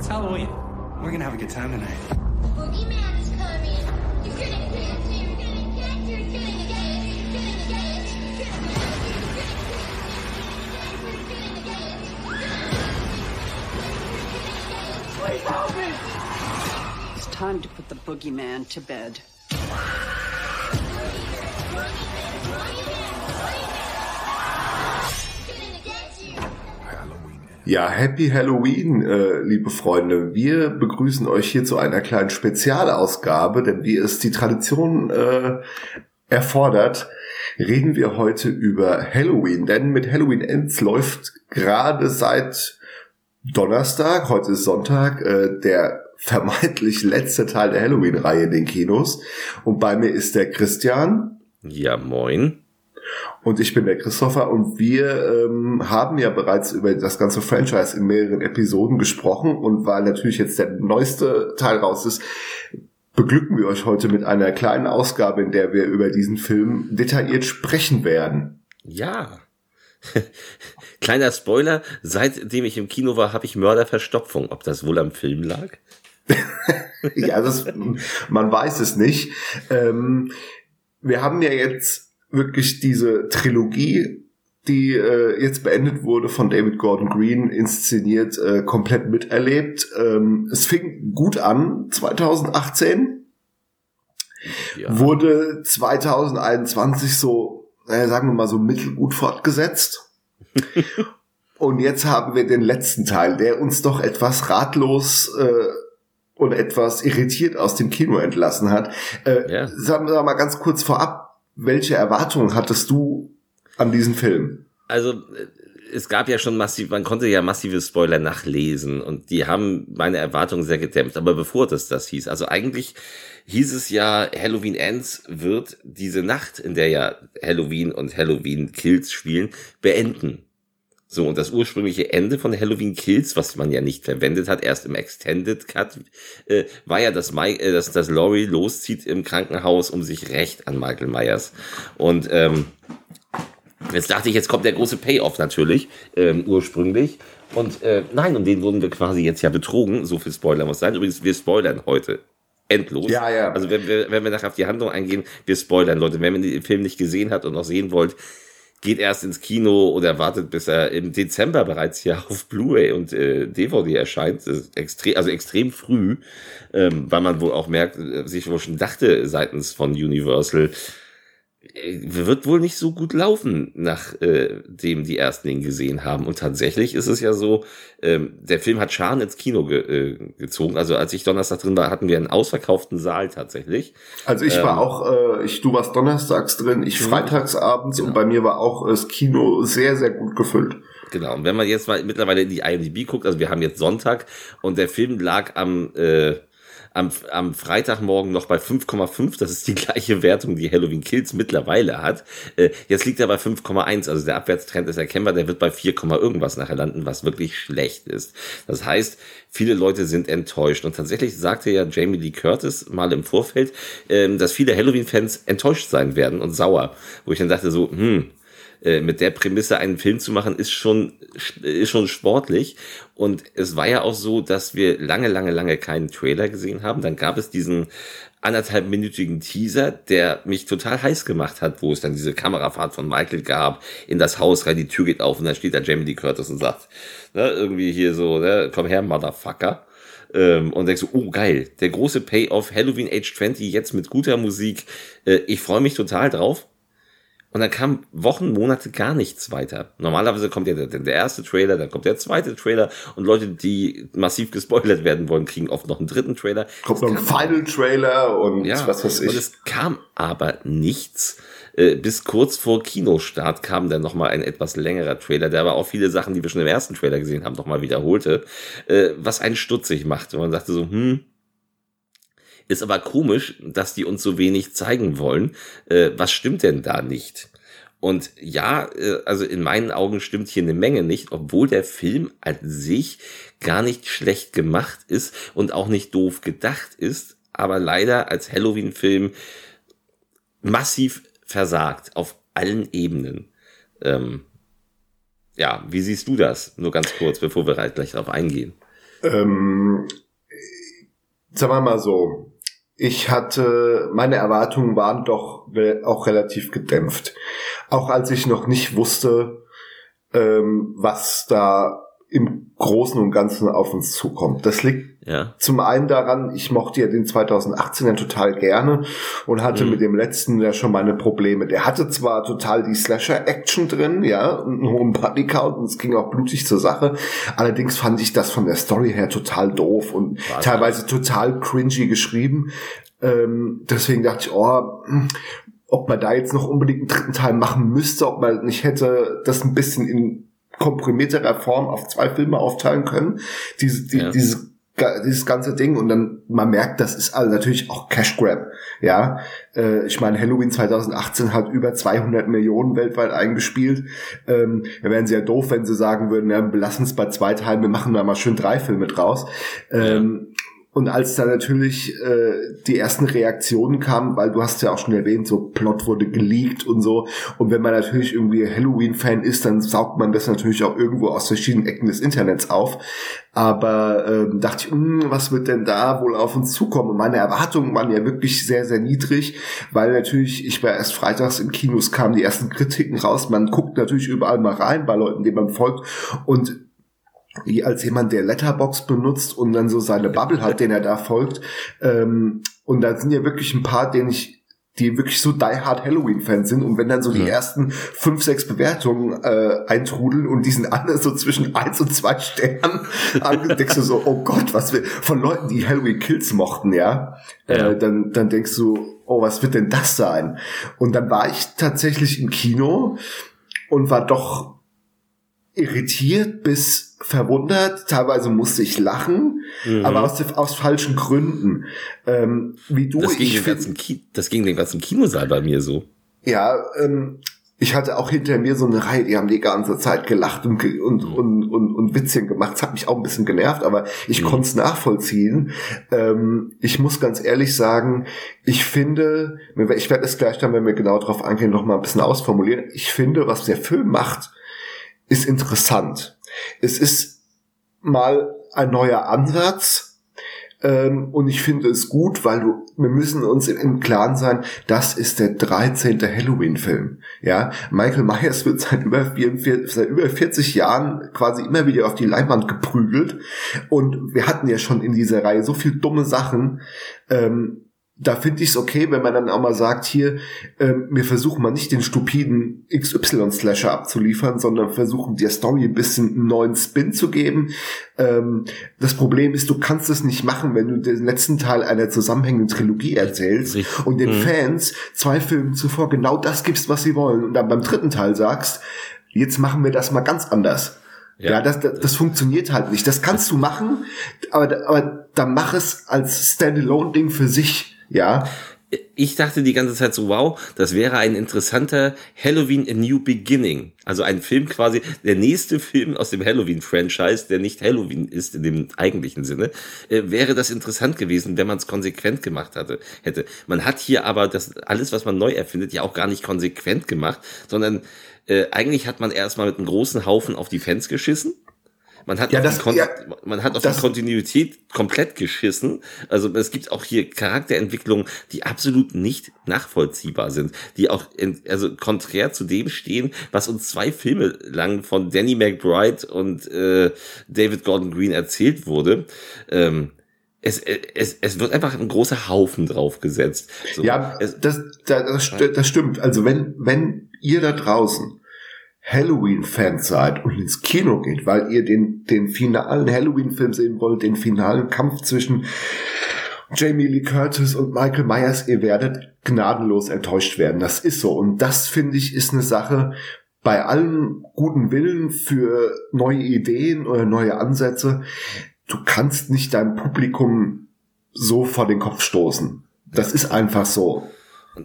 It's Halloween. We're gonna have a good time tonight. Boogeyman is coming. You're gonna get it. You're gonna get. You're gonna get. You're gonna get. You're gonna get it. Please help me. It's time to put the boogeyman to bed. Ja, Happy Halloween, äh, liebe Freunde. Wir begrüßen euch hier zu einer kleinen Spezialausgabe, denn wie es die Tradition äh, erfordert, reden wir heute über Halloween. Denn mit Halloween Ends läuft gerade seit Donnerstag, heute ist Sonntag, äh, der vermeintlich letzte Teil der Halloween-Reihe in den Kinos. Und bei mir ist der Christian. Ja, moin. Und ich bin der Christopher und wir ähm, haben ja bereits über das ganze Franchise in mehreren Episoden gesprochen und weil natürlich jetzt der neueste Teil raus ist, beglücken wir euch heute mit einer kleinen Ausgabe, in der wir über diesen Film detailliert sprechen werden. Ja. Kleiner Spoiler, seitdem ich im Kino war, habe ich Mörderverstopfung. Ob das wohl am Film lag? ja, das, man weiß es nicht. Ähm, wir haben ja jetzt wirklich diese Trilogie, die äh, jetzt beendet wurde von David Gordon Green, inszeniert, äh, komplett miterlebt. Ähm, es fing gut an, 2018. Ja. Wurde 2021 so, äh, sagen wir mal so mittelgut fortgesetzt. und jetzt haben wir den letzten Teil, der uns doch etwas ratlos äh, und etwas irritiert aus dem Kino entlassen hat. Äh, ja. Sagen wir mal ganz kurz vorab, welche Erwartungen hattest du an diesen Film? Also äh, es gab ja schon massiv, man konnte ja massive Spoiler nachlesen und die haben meine Erwartungen sehr gedämpft. Aber bevor das das hieß, also eigentlich hieß es ja, Halloween Ends wird diese Nacht, in der ja Halloween und Halloween Kills spielen, beenden. So, und das ursprüngliche Ende von Halloween Kills, was man ja nicht verwendet hat, erst im Extended Cut, äh, war ja, dass, Mike, äh, dass, dass Laurie loszieht im Krankenhaus, um sich recht an Michael Myers. Und ähm, jetzt dachte ich, jetzt kommt der große Payoff natürlich, ähm, ursprünglich. Und äh, nein, und den wurden wir quasi jetzt ja betrogen. So viel Spoiler muss sein. Übrigens, wir spoilern heute endlos. Ja, ja. Also wenn wir, wenn wir nachher auf die Handlung eingehen, wir spoilern, Leute. Wenn man den Film nicht gesehen hat und noch sehen wollt, geht erst ins Kino oder wartet, bis er im Dezember bereits hier auf Blu-ray und äh, DVD erscheint. extrem, also extrem früh, ähm, weil man wohl auch merkt, äh, sich wohl schon dachte seitens von Universal, wird wohl nicht so gut laufen, nachdem äh, die ersten ihn gesehen haben. Und tatsächlich ist es ja so, ähm, der Film hat Scharen ins Kino ge äh, gezogen. Also als ich Donnerstag drin war, hatten wir einen ausverkauften Saal tatsächlich. Also ich ähm, war auch, äh, ich, du warst donnerstags drin, ich mhm. freitagsabends genau. und bei mir war auch das Kino sehr, sehr gut gefüllt. Genau. Und wenn man jetzt mal mittlerweile in die IMDb guckt, also wir haben jetzt Sonntag und der Film lag am äh, am, am Freitagmorgen noch bei 5,5. Das ist die gleiche Wertung, die Halloween Kills mittlerweile hat. Äh, jetzt liegt er bei 5,1. Also der Abwärtstrend ist erkennbar. Der wird bei 4, irgendwas nachher landen, was wirklich schlecht ist. Das heißt, viele Leute sind enttäuscht. Und tatsächlich sagte ja Jamie Lee Curtis mal im Vorfeld, ähm, dass viele Halloween-Fans enttäuscht sein werden und sauer. Wo ich dann dachte so, hm, äh, mit der Prämisse einen Film zu machen, ist schon, ist schon sportlich. Und es war ja auch so, dass wir lange, lange, lange keinen Trailer gesehen haben. Dann gab es diesen anderthalbminütigen Teaser, der mich total heiß gemacht hat, wo es dann diese Kamerafahrt von Michael gab, in das Haus rein, die Tür geht auf und dann steht da Jamie Lee Curtis und sagt, ne, irgendwie hier so, ne, komm her, Motherfucker. Ähm, und denkst so, oh geil, der große Payoff, Halloween Age 20, jetzt mit guter Musik. Äh, ich freue mich total drauf. Und dann kam Wochen, Monate gar nichts weiter. Normalerweise kommt ja der, der, erste Trailer, dann kommt der zweite Trailer und Leute, die massiv gespoilert werden wollen, kriegen oft noch einen dritten Trailer. Kommt noch ein Final Trailer und ja, was weiß ich. Und es kam aber nichts. Äh, bis kurz vor Kinostart kam dann nochmal ein etwas längerer Trailer, der aber auch viele Sachen, die wir schon im ersten Trailer gesehen haben, nochmal wiederholte, äh, was einen stutzig macht. Und man sagte so, hm, ist aber komisch, dass die uns so wenig zeigen wollen. Äh, was stimmt denn da nicht? Und ja, äh, also in meinen Augen stimmt hier eine Menge nicht, obwohl der Film an sich gar nicht schlecht gemacht ist und auch nicht doof gedacht ist, aber leider als Halloween-Film massiv versagt auf allen Ebenen. Ähm, ja, wie siehst du das? Nur ganz kurz, bevor wir halt gleich darauf eingehen. Ähm, sagen wir mal so, ich hatte, meine Erwartungen waren doch auch relativ gedämpft. Auch als ich noch nicht wusste, ähm, was da im Großen und Ganzen auf uns zukommt. Das liegt Ja. zum einen daran, ich mochte ja den 2018er total gerne und hatte Mhm. mit dem letzten ja schon meine Probleme. Der hatte zwar total die Slasher-Action drin, ja, und einen hohen Bodycount und es ging auch blutig zur Sache. Allerdings fand ich das von der Story her total doof und War teilweise total cringy geschrieben. Ähm, deswegen dachte ich, oh, ob man da jetzt noch unbedingt einen dritten Teil machen müsste, ob man nicht hätte das ein bisschen in komprimierterer Form auf zwei Filme aufteilen können. Diese, die, Ja. dieses, ga- dieses ganze Ding und dann man merkt, das ist also natürlich auch Cash Grab. Ja, äh, ich meine Halloween 2018 hat über 200 Millionen weltweit eingespielt. Ähm, da wären sie ja doof, wenn sie sagen würden, ja, wir lassen es bei zwei Teilen, wir machen da mal schön drei Filme draus. Ähm, Und als dann natürlich äh, die ersten Reaktionen kamen, weil du hast ja auch schon erwähnt, so Plot wurde geleakt und so. Und wenn man natürlich irgendwie Halloween-Fan ist, dann saugt man das natürlich auch irgendwo aus verschiedenen Ecken des Internets auf. Aber ähm, dachte ich, hm, was wird denn da wohl auf uns zukommen? Und meine Erwartungen waren ja wirklich sehr, sehr niedrig, weil natürlich, ich war erst freitags im Kinos, kamen die ersten Kritiken raus. Man guckt natürlich überall mal rein bei Leuten, denen man folgt. Und als jemand, der Letterbox benutzt und dann so seine Bubble hat, den er da folgt. Ähm, und da sind ja wirklich ein paar, denen ich, die wirklich so die hard Halloween-Fans sind. Und wenn dann so die ersten fünf, sechs Bewertungen äh, eintrudeln und die sind alle so zwischen eins und zwei Sternen, dann denkst du so, oh Gott, was wir von Leuten, die Halloween Kills mochten, ja, Ja. Äh, dann, dann denkst du, oh, was wird denn das sein? Und dann war ich tatsächlich im Kino und war doch irritiert bis verwundert. Teilweise musste ich lachen, aber aus, aus falschen Gründen. Ähm, wie du, Das ging, ich finde, das ging den ganzen Kinosaal bei mir so. ja, ähm, ich hatte auch hinter mir so eine Reihe, die haben die ganze Zeit gelacht und, und, und, und, und Witzchen gemacht. Das hat mich auch ein bisschen genervt, aber ich Mhm. konnte es nachvollziehen. Ähm, ich muss ganz ehrlich sagen, ich finde, ich werde es gleich dann, wenn wir genau drauf eingehen, noch mal ein bisschen ausformulieren. Ich finde, was der Film macht, ist interessant. Es ist mal ein neuer Ansatz, ähm, und ich finde es gut, weil du, wir müssen uns im, Klaren sein, das ist der 13. Halloween-Film. Ja, Michael Myers wird seit über, 44, seit über 40 Jahren quasi immer wieder auf die Leinwand geprügelt. Und wir hatten ja schon in dieser Reihe so viel dumme Sachen. Ähm, da finde ich es okay, wenn man dann auch mal sagt, hier, ähm, wir versuchen mal nicht den stupiden XY-Slasher abzuliefern, sondern versuchen der Story ein bisschen einen neuen Spin zu geben. Ähm, das Problem ist, du kannst es nicht machen, wenn du den letzten Teil einer zusammenhängenden Trilogie erzählst Richtig. und den Mhm. Fans zwei Filme zuvor genau das gibst, was sie wollen und dann beim dritten Teil sagst, jetzt machen wir das mal ganz anders. Ja. Ja, das, das, das funktioniert halt nicht. Das kannst du machen, aber, aber dann mach es als Standalone-Ding für sich. Ja, Ich dachte die ganze Zeit so, wow, das wäre ein interessanter Halloween A New Beginning. Also ein Film quasi, der nächste Film aus dem Halloween-Franchise, der nicht Halloween ist in dem eigentlichen Sinne, äh, wäre das interessant gewesen, wenn man es konsequent gemacht hatte, hätte. Man hat hier aber das alles, was man neu erfindet, ja auch gar nicht konsequent gemacht, sondern äh, eigentlich hat man erstmal mit einem großen Haufen auf die Fans geschissen. Man hat, Ja, auf, das- die Kon ja, man hat auf das- die Kontinuität komplett geschissen. Also es gibt auch hier Charakterentwicklungen, die absolut nicht nachvollziehbar sind, die auch in, also konträr zu dem stehen, was uns zwei Filme lang von Danny McBride und äh, David Gordon Green erzählt wurde. Ähm, es, es, es wird einfach ein großer Haufen draufgesetzt. So, ja, es, das, das, das, das stimmt. Also wenn, wenn ihr da draußen Halloween-Fans seid und ins Kino geht, weil ihr den, den finalen Halloween-Film sehen wollt, den finalen Kampf zwischen Jamie Lee Curtis und Michael Myers, ihr werdet gnadenlos enttäuscht werden. Das ist so. Und das, finde ich, ist eine Sache, bei allem guten Willen für neue Ideen oder neue Ansätze, du kannst nicht dein Publikum so vor den Kopf stoßen. Das ist einfach so.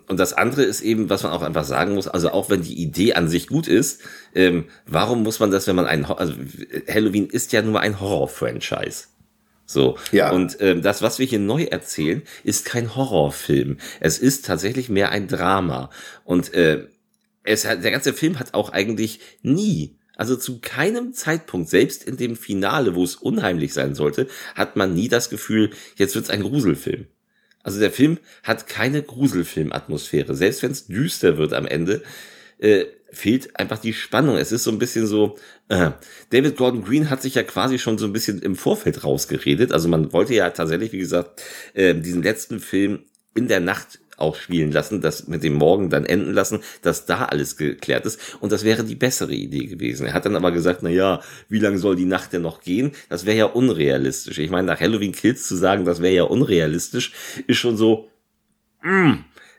Und, das andere ist eben, was man auch einfach sagen muss, also auch wenn die Idee an sich gut ist, ähm, warum muss man das, wenn man ein, Ho- also Halloween ist ja nur ein Horror-Franchise. So. Ja. Und ähm, das, was wir hier neu erzählen, ist kein Horrorfilm. Es ist tatsächlich mehr ein Drama. Und äh, es hat, der ganze Film hat auch eigentlich nie Also zu keinem Zeitpunkt, selbst in dem Finale, wo es unheimlich sein sollte, hat man nie das Gefühl, jetzt wird's ein Gruselfilm. Also der Film hat keine Gruselfilm-Atmosphäre. Selbst wenn es düster wird am Ende, äh, fehlt einfach die Spannung. Es ist so ein bisschen so, äh, David Gordon Green hat sich ja quasi schon so ein bisschen im Vorfeld rausgeredet. Also man wollte ja tatsächlich, wie gesagt, äh, diesen letzten Film in der Nacht auch spielen lassen, das mit dem Morgen dann enden lassen, dass da alles geklärt ist. Und das wäre die bessere Idee gewesen. Er hat dann aber gesagt, na ja, wie lange soll die Nacht denn noch gehen? Das wäre ja unrealistisch. Ich meine, nach Halloween Kills zu sagen, das wäre ja unrealistisch, ist schon so, mm,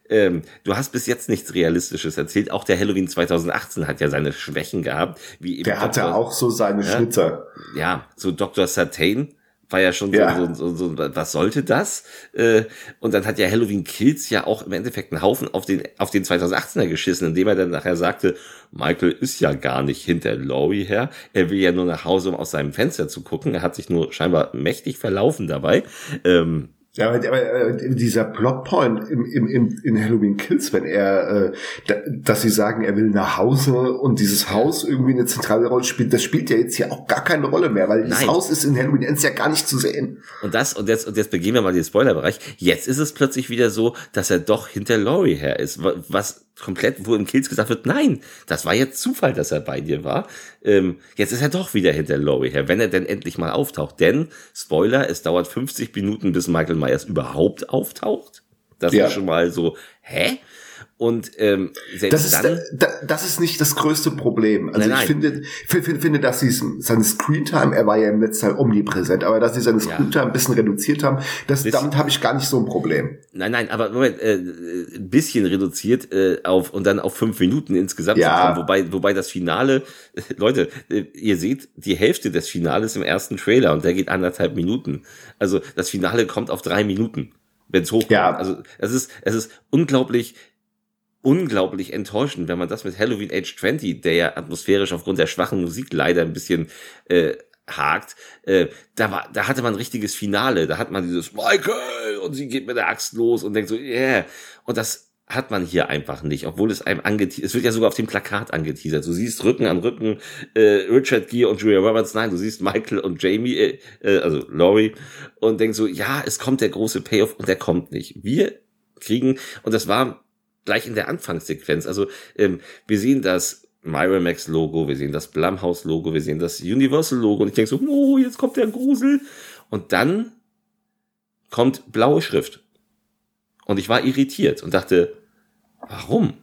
ähm, du hast bis jetzt nichts Realistisches erzählt. Auch der Halloween 2018 hat ja seine Schwächen gehabt. Wie eben Der hatte Dr. auch so seine Ja. Schnitter. Ja, so Dr. Sartain war ja schon Ja. So, so, so, so, was sollte das? Äh, und dann hat ja Halloween Kills ja auch im Endeffekt einen Haufen auf den, auf den 2018er geschissen, indem er dann nachher sagte, Michael ist ja gar nicht hinter Laurie her. Er will ja nur nach Hause, um aus seinem Fenster zu gucken. Er hat sich nur scheinbar mächtig verlaufen dabei. Ähm, Ja, aber, aber äh, dieser Plotpoint im, im, im, in Halloween Kills, wenn er, äh, da, dass sie sagen, er will nach Hause und dieses Haus irgendwie eine zentrale Rolle spielt, das spielt ja jetzt hier auch gar keine Rolle mehr, weil das Nein. Haus ist in Halloween Ends ja gar nicht zu sehen. Und das, und jetzt, und jetzt begehen wir mal den Spoilerbereich. Jetzt ist es plötzlich wieder so, dass er doch hinter Laurie her ist. wa- Was komplett, wo im Kills gesagt wird, nein, das war jetzt Zufall, dass er bei dir war. Ähm, jetzt ist er doch wieder hinter Laurie her, wenn er denn endlich mal auftaucht. Denn, Spoiler, es dauert 50 Minuten, bis Michael Myers überhaupt auftaucht. Das Ja. ist schon mal so, hä? Und ähm, selbst Das ist, dann, da, das ist nicht das größte Problem. Also Nein, ich nein. finde, finde, finde, dass sie seine Screentime, er war ja im letzten Teil omnipräsent, aber dass sie seine Ja. Screentime ein bisschen reduziert haben, das, Bisschen. damit habe ich gar nicht so ein Problem. Nein, nein, aber Moment, äh, ein bisschen reduziert äh, auf und dann auf fünf Minuten insgesamt Ja. zu kommen, wobei, wobei das Finale, Leute, äh, ihr seht die Hälfte des Finales im ersten Trailer und der geht anderthalb Minuten. Also das Finale kommt auf drei Minuten, wenn es hochkommt. Ja. Also es ist, es ist unglaublich, unglaublich enttäuschend, wenn man das mit Halloween Age 20, der ja atmosphärisch aufgrund der schwachen Musik leider ein bisschen äh, hakt, äh, da war, da hatte man ein richtiges Finale, da hat man dieses Michael und sie geht mit der Axt los und denkt so, yeah. Und das hat man hier einfach nicht, obwohl es einem angeteasert, es wird ja sogar auf dem Plakat angeteasert. Du siehst Rücken an Rücken äh, Richard Gere und Julia Roberts, nein, du siehst Michael und Jamie, äh, äh, also Laurie und denkst so, ja, es kommt der große Payoff und der kommt nicht. Wir kriegen, und das war gleich in der Anfangssequenz, also ähm, wir sehen das Miramax Logo, wir sehen das Blumhouse Logo, wir sehen das Universal Logo und ich denke so, oh, jetzt kommt der Grusel. Und dann kommt blaue Schrift. Und ich war irritiert und dachte, warum?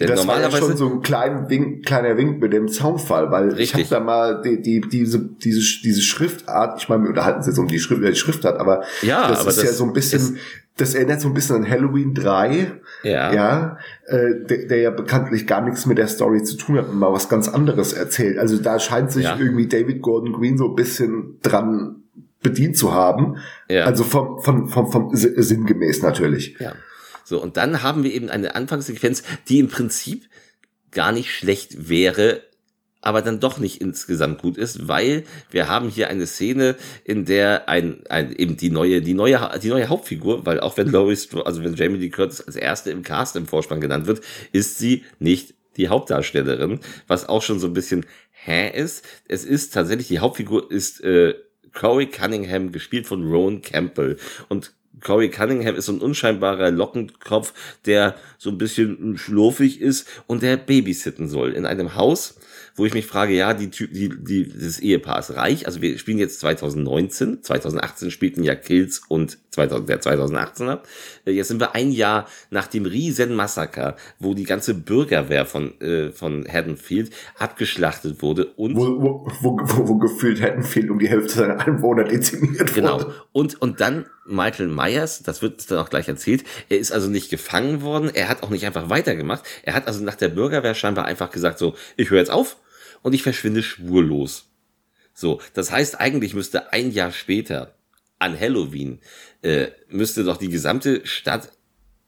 Denn das war ja normalerweise, schon so ein klein Wink, kleiner Wink mit dem Zaunfall, weil ich habe Richtig. da mal die, die, diese, diese, diese Schriftart, ich meine, wir unterhalten uns jetzt um die, Schrift, die Schriftart, aber Ja, das aber ist ja das so ein bisschen, das erinnert so ein bisschen an Halloween 3, ja, ja, äh, der, der ja bekanntlich gar nichts mit der Story zu tun hat und mal was ganz anderes erzählt. Also da scheint sich Ja. irgendwie David Gordon Green so ein bisschen dran bedient zu haben. Ja. Also vom, vom, vom, vom si- sinngemäß natürlich. Ja. So, und dann haben wir eben eine Anfangssequenz, die im Prinzip gar nicht schlecht wäre, aber dann doch nicht insgesamt gut ist, weil wir haben hier eine Szene, in der ein, ein eben die neue, die neue, die neue Hauptfigur, weil auch wenn Laurie, Stro- also wenn Jamie Lee Curtis als erste im Cast im Vorspann genannt wird, ist sie nicht die Hauptdarstellerin, was auch schon so ein bisschen hä ist. Es ist tatsächlich, die Hauptfigur ist äh, Corey Cunningham, gespielt von Rowan Campbell. Und Corey Cunningham ist so ein unscheinbarer Lockenkopf, der so ein bisschen schlurfig ist und der babysitten soll in einem Haus, wo ich mich frage, ja, die, Ty- die, die, das Ehepaar ist reich. Also wir spielen jetzt 2019. 2018 spielten ja Kills und 2000, der 2018er. Äh, Jetzt sind wir ein Jahr nach dem riesen Massaker, wo die ganze Bürgerwehr von, äh, von Haddonfield abgeschlachtet wurde und Wo, wo, wo, wo, gefühlt viel um die Hälfte seiner Einwohner dezimiert Genau. wurde. Und, und dann Michael Myers, das wird dann auch gleich erzählt, er ist also nicht gefangen worden, er hat auch nicht einfach weitergemacht, er hat also nach der Bürgerwehr scheinbar einfach gesagt so, ich höre jetzt auf und ich verschwinde spurlos. So, das heißt, eigentlich müsste ein Jahr später, an Halloween, äh, müsste doch die gesamte Stadt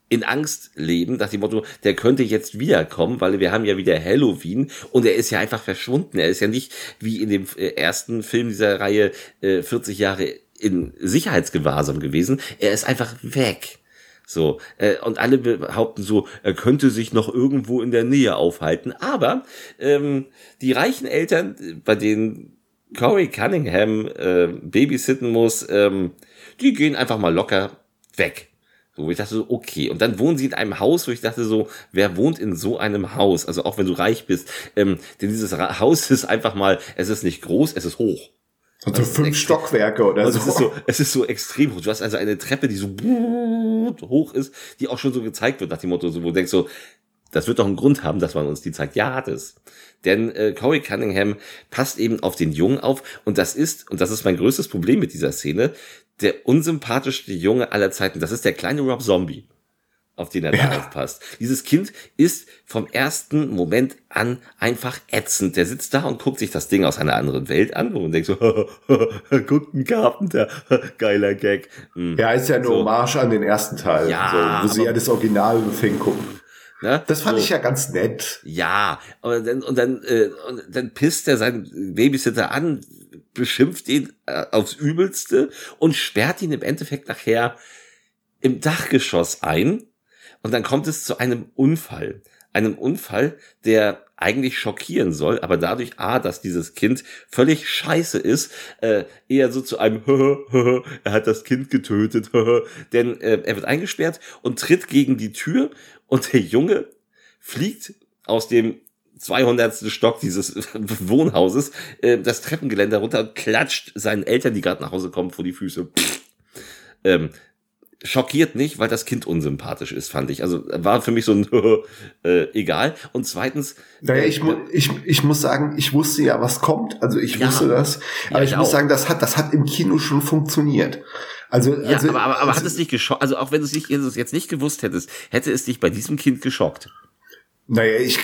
in Angst leben, nach dem Motto, der könnte jetzt wiederkommen, weil wir haben ja wieder Halloween und er ist ja einfach verschwunden. Er ist ja nicht wie in dem äh, ersten Film dieser Reihe äh, 40 Jahre in Sicherheitsgewahrsam gewesen. Er ist einfach weg. So, äh, und alle behaupten so, er könnte sich noch irgendwo in der Nähe aufhalten. Aber ähm, die reichen Eltern, bei denen Corey Cunningham äh, babysitten muss, ähm, die gehen einfach mal locker weg. So, ich dachte so, okay. Und dann wohnen sie in einem Haus, wo ich dachte so, wer wohnt in so einem Haus? Also auch wenn du reich bist. Ähm, denn dieses Haus ist einfach mal, es ist nicht groß, es ist hoch. Also fünf Stockwerke oder Also so. es ist so, es ist so extrem hoch. Du hast also eine Treppe, die so hoch ist, die auch schon so gezeigt wird nach dem Motto, so, wo du denkst so, das wird doch einen Grund haben, dass man uns die zeigt. Ja, hat es. Denn äh, Corey Cunningham passt eben auf den Jungen auf und das ist, und das ist mein größtes Problem mit dieser Szene, der unsympathischste Junge aller Zeiten. Das ist der kleine Rob Zombie, auf den er da Ja. aufpasst. Dieses Kind ist vom ersten Moment an einfach ätzend. Der sitzt da und guckt sich das Ding aus einer anderen Welt an und denkt so, guckt ein Carpenter, geiler Gag. Hm. ja, ist ja eine So. Hommage an den ersten Teil, Ja, so, wo sie ja das Original Fing gucken. Ne? Das fand So. ich ja ganz nett. Ja, aber dann, und dann, äh, und dann pisst er seinen Babysitter an, beschimpft ihn äh, aufs Übelste und sperrt ihn im Endeffekt nachher im Dachgeschoss ein. Und dann kommt es zu einem Unfall. Einem Unfall, der eigentlich schockieren soll, aber dadurch, A, dass dieses Kind völlig scheiße ist, äh, eher so zu einem er hat das Kind getötet, denn äh, er wird eingesperrt und tritt gegen die Tür und der Junge fliegt aus dem 200. Stock dieses Wohnhauses äh, das Treppengeländer runter klatscht seinen Eltern, die gerade nach Hause kommen, vor die Füße. Pff. Ähm, schockiert nicht, weil das Kind unsympathisch ist, fand ich. Also war für mich so ein äh, egal. Und zweitens, Naja, äh, ich, mu ich, ich muss sagen, ich wusste ja, was kommt. Also ich Ja. wusste das. Aber Ja, ich, ich muss sagen, das hat, das hat im Kino schon funktioniert. Also, ja, also aber, aber, aber hat es nicht geschockt? Also auch wenn du es nicht, wenn du es jetzt nicht gewusst hättest, hätte es dich bei diesem Kind geschockt. Naja, ich,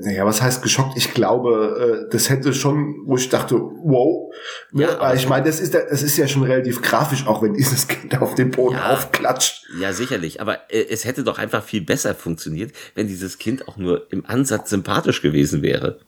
naja, was heißt geschockt? Ich glaube, äh, das hätte schon, wo ich dachte, wow. Ne? Ja, ich meine, das ist, das ist ja schon relativ grafisch, auch wenn dieses Kind auf dem Boden Ja. aufklatscht. Ja, sicherlich. Aber äh, es hätte doch einfach viel besser funktioniert, wenn dieses Kind auch nur im Ansatz sympathisch gewesen wäre.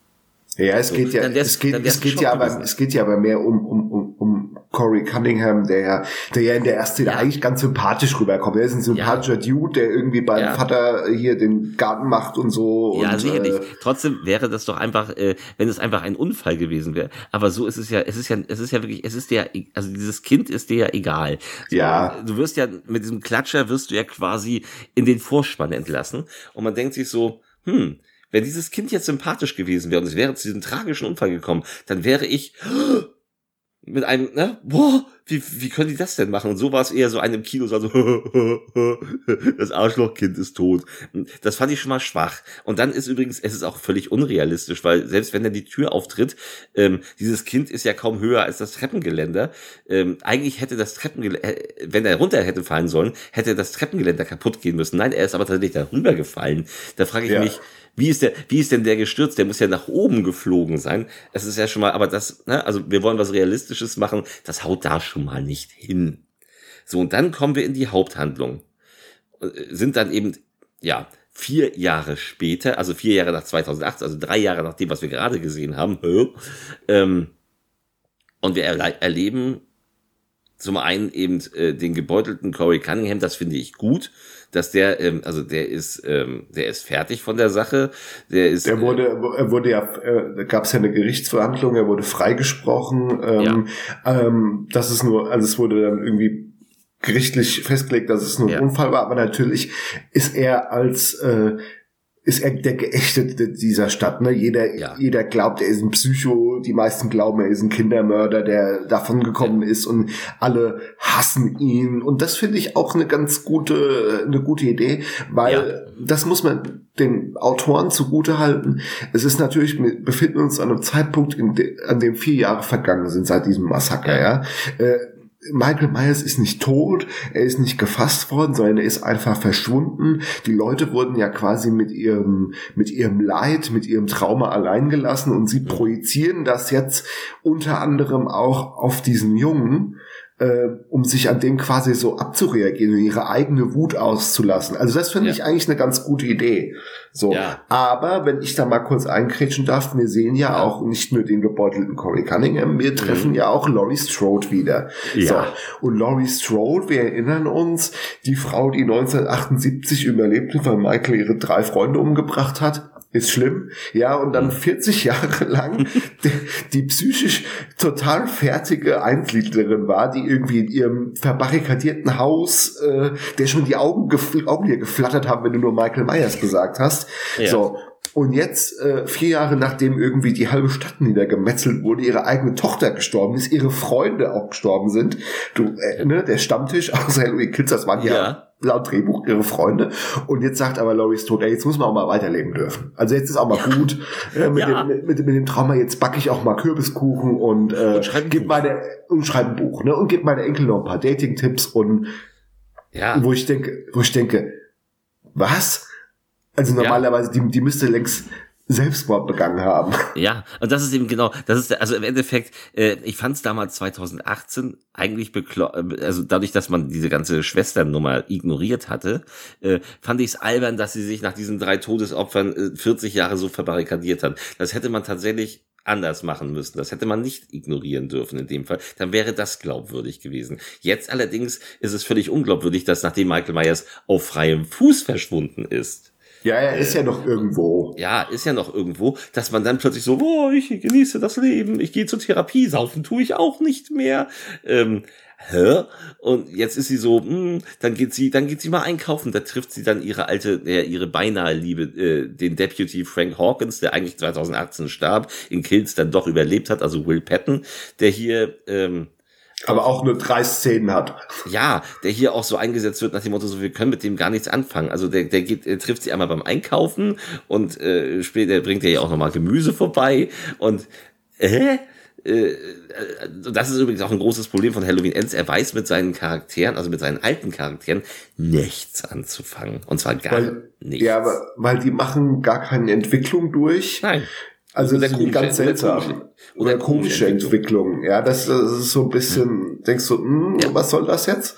Ja, es So, geht ja, es geht, es geht ja aber, es geht ja aber mehr um, um, um, um Corey Cunningham, der ja, der ja in der ersten Szene Ja. eigentlich ganz sympathisch rüberkommt. Er ist ein sympathischer Dude, der irgendwie beim Ja. Vater hier den Garten macht und so. Ja, und, sicherlich. Äh, Trotzdem wäre das doch einfach, äh, wenn es einfach ein Unfall gewesen wäre. Aber so ist es ja, es ist ja, es ist ja wirklich, es ist dir, ja- also dieses Kind ist dir ja egal. So, Ja. Du wirst ja, mit diesem Klatscher wirst du ja quasi in den Vorspann entlassen. Und man denkt sich so, hm, wenn dieses Kind jetzt sympathisch gewesen wäre und es wäre zu diesem tragischen Unfall gekommen, dann wäre ich mit einem, ne, boah, wie, wie können die das denn machen? Und so war es eher so einem Kino, so, das Arschlochkind ist tot. Das fand ich schon mal schwach. Und dann ist übrigens, es ist auch völlig unrealistisch, weil selbst wenn er die Tür auftritt, ähm, dieses Kind ist ja kaum höher als das Treppengeländer. Ähm, eigentlich hätte das Treppengeländer, äh, wenn er runter hätte fallen sollen, hätte das Treppengeländer kaputt gehen müssen. Nein, er ist aber tatsächlich darüber gefallen. Da frage ich Ja. mich, wie ist der, wie ist denn der gestürzt? Der muss ja nach oben geflogen sein. Es ist ja schon mal, aber das, ne, also wir wollen was Realistisches machen. Das haut da schon mal nicht hin. So, und dann kommen wir in die Haupthandlung. Äh, Sind dann eben, ja, vier Jahre später, also vier Jahre nach 2008, also drei Jahre nach dem, was wir gerade gesehen haben, ähm, und wir erle erleben zum einen eben äh, den gebeutelten Corey Cunningham, das finde ich gut, dass der, ähm, also der ist, ähm, der ist fertig von der Sache, der ist, Der wurde, er wurde ja, äh, da gab es ja eine Gerichtsverhandlung, er wurde freigesprochen. Ähm, ähm, das ist nur, also es wurde dann irgendwie gerichtlich festgelegt, dass es nur ein Ja. Unfall war, aber natürlich ist er als äh, ist er der Geächtete dieser Stadt. Ne? Jeder, Ja. jeder glaubt, er ist ein Psycho. Die meisten glauben, er ist ein Kindermörder, der davon gekommen ist und alle hassen ihn. Und das finde ich auch eine ganz gute, eine gute Idee, weil das muss man den Autoren zugute halten. Es ist natürlich, wir befinden uns an einem Zeitpunkt, in de, an dem vier Jahre vergangen sind seit diesem Massaker. Ja. Äh, Michael Myers ist nicht tot, er ist nicht gefasst worden, sondern er ist einfach verschwunden. Die Leute wurden ja quasi mit ihrem, mit ihrem Leid, mit ihrem Trauma allein gelassen und sie projizieren das jetzt unter anderem auch auf diesen Jungen. Äh, um sich an dem quasi so abzureagieren und ihre eigene Wut auszulassen. Also das finde Ja. ich eigentlich eine ganz gute Idee. So, Ja. aber wenn ich da mal kurz einkrätschen darf, wir sehen ja auch nicht nur den gebeutelten Corey Cunningham, wir treffen ja auch Laurie Strode wieder. Mhm. Ja. So, und Laurie Strode, wir erinnern uns, die Frau, die 1978 überlebte, weil Michael ihre drei Freunde umgebracht hat. Ist schlimm, ja, und Mhm. dann 40 Jahre lang die, die psychisch total fertige Einsiedlerin war, die irgendwie in ihrem verbarrikadierten Haus, äh, der schon die Augen, Augen hier geflattert haben, wenn du nur Michael Myers gesagt hast. Ja. So, und jetzt, äh, vier Jahre nachdem irgendwie die halbe Stadt niedergemetzelt wurde, ihre eigene Tochter gestorben ist, ihre Freunde auch gestorben sind. Du, äh, ne, der Stammtisch aus Halloween Kills, das waren ja, Ja. laut Drehbuch ihre Freunde. Und jetzt sagt aber Laurie Strode, ey, jetzt muss man auch mal weiterleben dürfen. Also jetzt ist auch mal gut äh, mit, Ja. dem, mit, mit, mit dem Trauma, jetzt backe ich auch mal Kürbiskuchen und, äh, Und gib meine, und schreibe ein Buch, ne, und gib meine Enkel noch ein paar Dating-Tipps und Ja. wo ich denke, wo ich denke, was? Also Ja. normalerweise, die, die müsste längst Selbstmord begangen haben. Ja, und das ist eben genau, das ist, der- also im Endeffekt, äh, ich fand es damals 2018 eigentlich beklo also dadurch, dass man diese ganze Schwesternnummer ignoriert hatte, äh, fand ich es albern, dass sie sich nach diesen drei Todesopfern äh, 40 Jahre so verbarrikadiert hat. Das hätte man tatsächlich anders machen müssen. Das hätte man nicht ignorieren dürfen in dem Fall. Dann wäre das glaubwürdig gewesen. Jetzt allerdings ist es völlig unglaubwürdig, dass nachdem Michael Myers auf freiem Fuß verschwunden ist, Ja, er ist ja noch irgendwo. ja, ist ja noch irgendwo, dass man dann plötzlich so, oh, ich genieße das Leben, ich gehe zur Therapie, saufen tue ich auch nicht mehr. Ähm, hä? Und jetzt ist sie so, hm, dann geht sie, dann geht sie mal einkaufen, da trifft sie dann ihre alte, äh, ihre beinahe Liebe, äh, den Deputy Frank Hawkins, der eigentlich 2018 starb, in Kills dann doch überlebt hat, also Will Patton, der hier, ähm, Aber auch nur drei Szenen hat. ja, der hier auch so eingesetzt wird nach dem Motto, so wir können mit dem gar nichts anfangen. Also der, der geht, der trifft sie einmal beim Einkaufen und äh, später bringt er ja auch nochmal Gemüse vorbei und äh, äh, das ist übrigens auch ein großes Problem von Halloween Ends. Er weiß mit seinen Charakteren, also mit seinen alten Charakteren, nichts anzufangen. Und zwar gar Weil, nichts. ja, aber, weil die machen gar keine Entwicklung durch. Nein. Also das ist ganz seltsam. Oder, komische komische Entwicklung. Ja, das, das ist so ein bisschen, denkst du, hm, Ja. was soll das jetzt?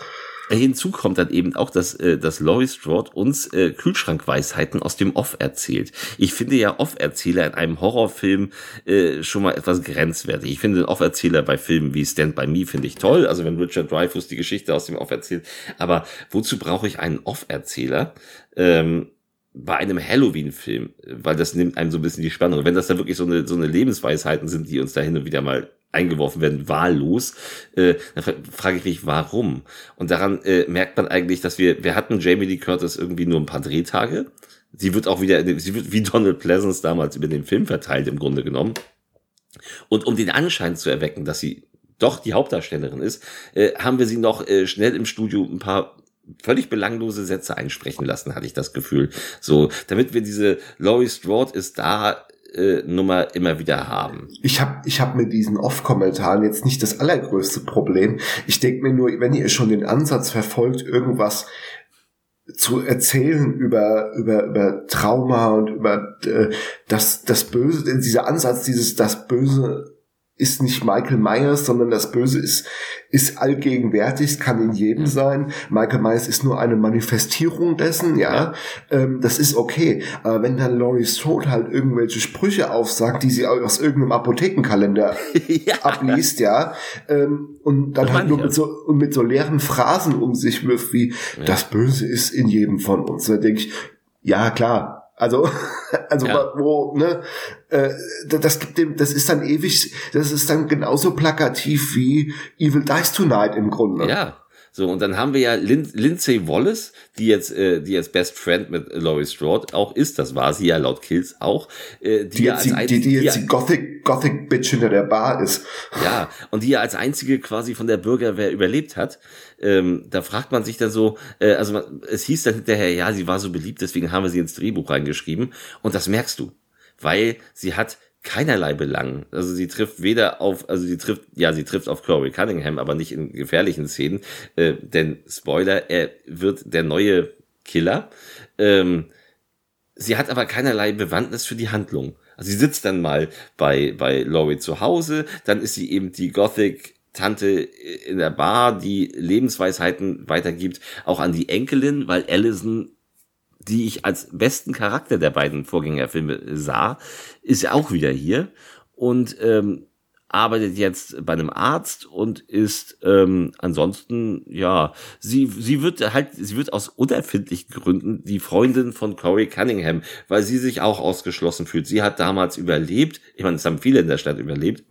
Hinzu kommt dann eben auch, dass, äh, dass Laurie Strode uns äh, Kühlschrankweisheiten aus dem Off erzählt. Ich finde ja Off-Erzähler in einem Horrorfilm äh, schon mal etwas grenzwertig. Ich finde den Off-Erzähler bei Filmen wie Stand By Me finde ich toll, also wenn Richard Dreyfuss die Geschichte aus dem Off erzählt. Aber wozu brauche ich einen Off-Erzähler? Ähm, bei einem Halloween-Film, weil das nimmt einem so ein bisschen die Spannung. Wenn das da wirklich so eine, so eine Lebensweisheiten sind, die uns da hin und wieder mal eingeworfen werden, wahllos, äh, dann fra- frage ich mich, warum? Und daran äh, merkt man eigentlich, dass wir, wir hatten Jamie Lee Curtis irgendwie nur ein paar Drehtage. Sie wird auch wieder, sie wird wie Donald Pleasance damals über den Film verteilt im Grunde genommen. Und um den Anschein zu erwecken, dass sie doch die Hauptdarstellerin ist, äh, haben wir sie noch äh, schnell im Studio ein paar völlig belanglose Sätze einsprechen lassen, hatte ich das Gefühl. So, damit wir diese Laurie Strode ist da äh, Nummer immer wieder haben. Ich habe ich hab mit diesen Off-Kommentaren jetzt nicht das allergrößte Problem. Ich denke mir nur, wenn ihr schon den Ansatz verfolgt, irgendwas zu erzählen über über über Trauma und über äh, das das Böse, dieser Ansatz, dieses das Böse ist nicht Michael Myers, sondern das Böse ist ist allgegenwärtig, kann in jedem sein. Michael Myers ist nur eine Manifestierung dessen, ja. Ähm, das ist okay. Aber wenn dann Laurie Strode halt irgendwelche Sprüche aufsagt, die sie aus irgendeinem Apothekenkalender ja. abliest, ja, ähm, und dann Das halt nur mit so, und mit so leeren Phrasen um sich wirft, wie das Böse ist in jedem von uns. Da denke ich, ja, klar. Also, also Ja. wo, ne, äh, da- das gibt dem, das ist dann ewig, das ist dann genauso plakativ wie Evil Dies Tonight im Grunde. Ja. So, und dann haben wir ja Lin Lindsay Wallace, die jetzt, äh, die jetzt Best Friend mit Laurie Strode auch ist, das war sie ja laut Kills auch, äh, die, Die ja jetzt die, als die, die einzige- jetzt die Gothic, Gothic Bitch hinter der Bar ist. Ja, und die ja als einzige quasi von der Bürgerwehr überlebt hat. Ähm, da fragt man sich dann so, äh, also man, es hieß dann hinterher, ja, sie war so beliebt, deswegen haben wir sie ins Drehbuch reingeschrieben. Und das merkst du, weil sie hat keinerlei Belang. Also sie trifft weder auf, also sie trifft, ja, sie trifft auf Corey Cunningham, aber nicht in gefährlichen Szenen. Äh, denn Spoiler, er wird der neue Killer. Ähm, sie hat aber keinerlei Bewandtnis für die Handlung. Also sie sitzt dann mal bei, bei Laurie zu Hause, dann ist sie eben die Gothic Tante in der Bar, die Lebensweisheiten weitergibt, auch an die Enkelin, weil Allison, die ich als besten Charakter der beiden Vorgängerfilme sah, ist ja auch wieder hier. Und ähm, arbeitet jetzt bei einem Arzt und ist ähm, ansonsten, ja, sie, sie wird halt, sie wird aus unerfindlichen Gründen die Freundin von Corey Cunningham, weil sie sich auch ausgeschlossen fühlt. Sie hat damals überlebt, ich meine, es haben viele in der Stadt überlebt,